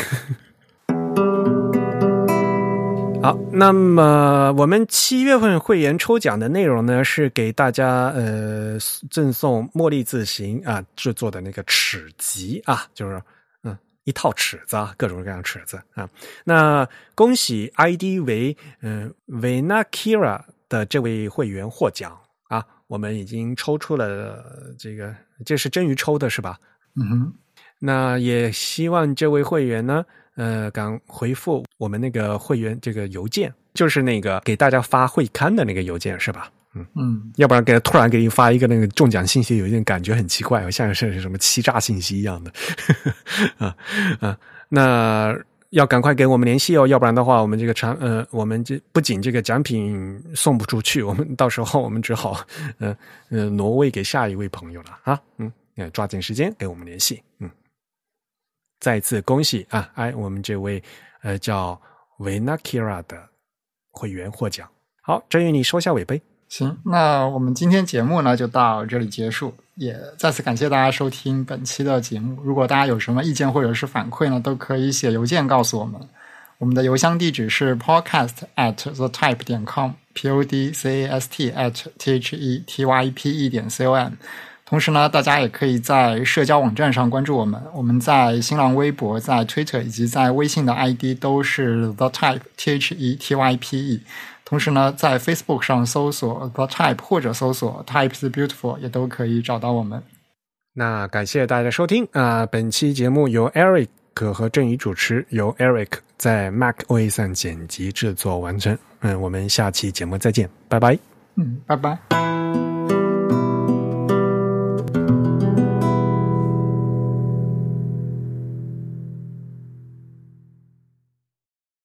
好，那么我们七月份会员抽奖的内容呢，是给大家呃赠送茉莉字形啊制作的那个尺集啊，就是嗯一套尺子啊，各种各样尺子啊。那恭喜 ID 为嗯 Venakira 的这位会员获奖啊，我们已经抽出了这个，这是真鱼抽的是吧？嗯哼。那也希望这位会员呢，呃，敢回复我们那个会员这个邮件，就是那个给大家发会刊的那个邮件，是吧？嗯嗯，要不然给他突然给你发一个那个中奖信息，有一点感觉很奇怪，像是什么欺诈信息一样的。啊啊，那要赶快给我们联系哦，要不然的话，我们这个产呃，我们这不仅这个奖品送不出去，我们到时候我们只好呃呃挪位给下一位朋友了啊。嗯，抓紧时间给我们联系，嗯。再次恭喜啊！哎，我们这位呃叫维纳 Kira 的会员获奖。好，郑宇，你收下尾杯。行，那我们今天节目呢就到这里结束，也再次感谢大家收听本期的节目。如果大家有什么意见或者是反馈呢，都可以写邮件告诉我们。我们的邮箱地址是 podcast at the type 点 com，p o d c a s t at t h e t y p e 点 c o m。同时呢，大家也可以在社交网站上关注我们。我们在新浪微博、在 Twitter 以及在微信的 ID 都是 The Type T H E T Y P E。同时呢，在 Facebook 上搜索 The Type 或者搜索 Types Beautiful 也都可以找到我们。那感谢大家收听啊！本期节目由 Eric 和郑宇主持，由 Eric 在 Mac OS 上剪辑制作完成。嗯，我们下期节目再见，拜拜。嗯，拜拜。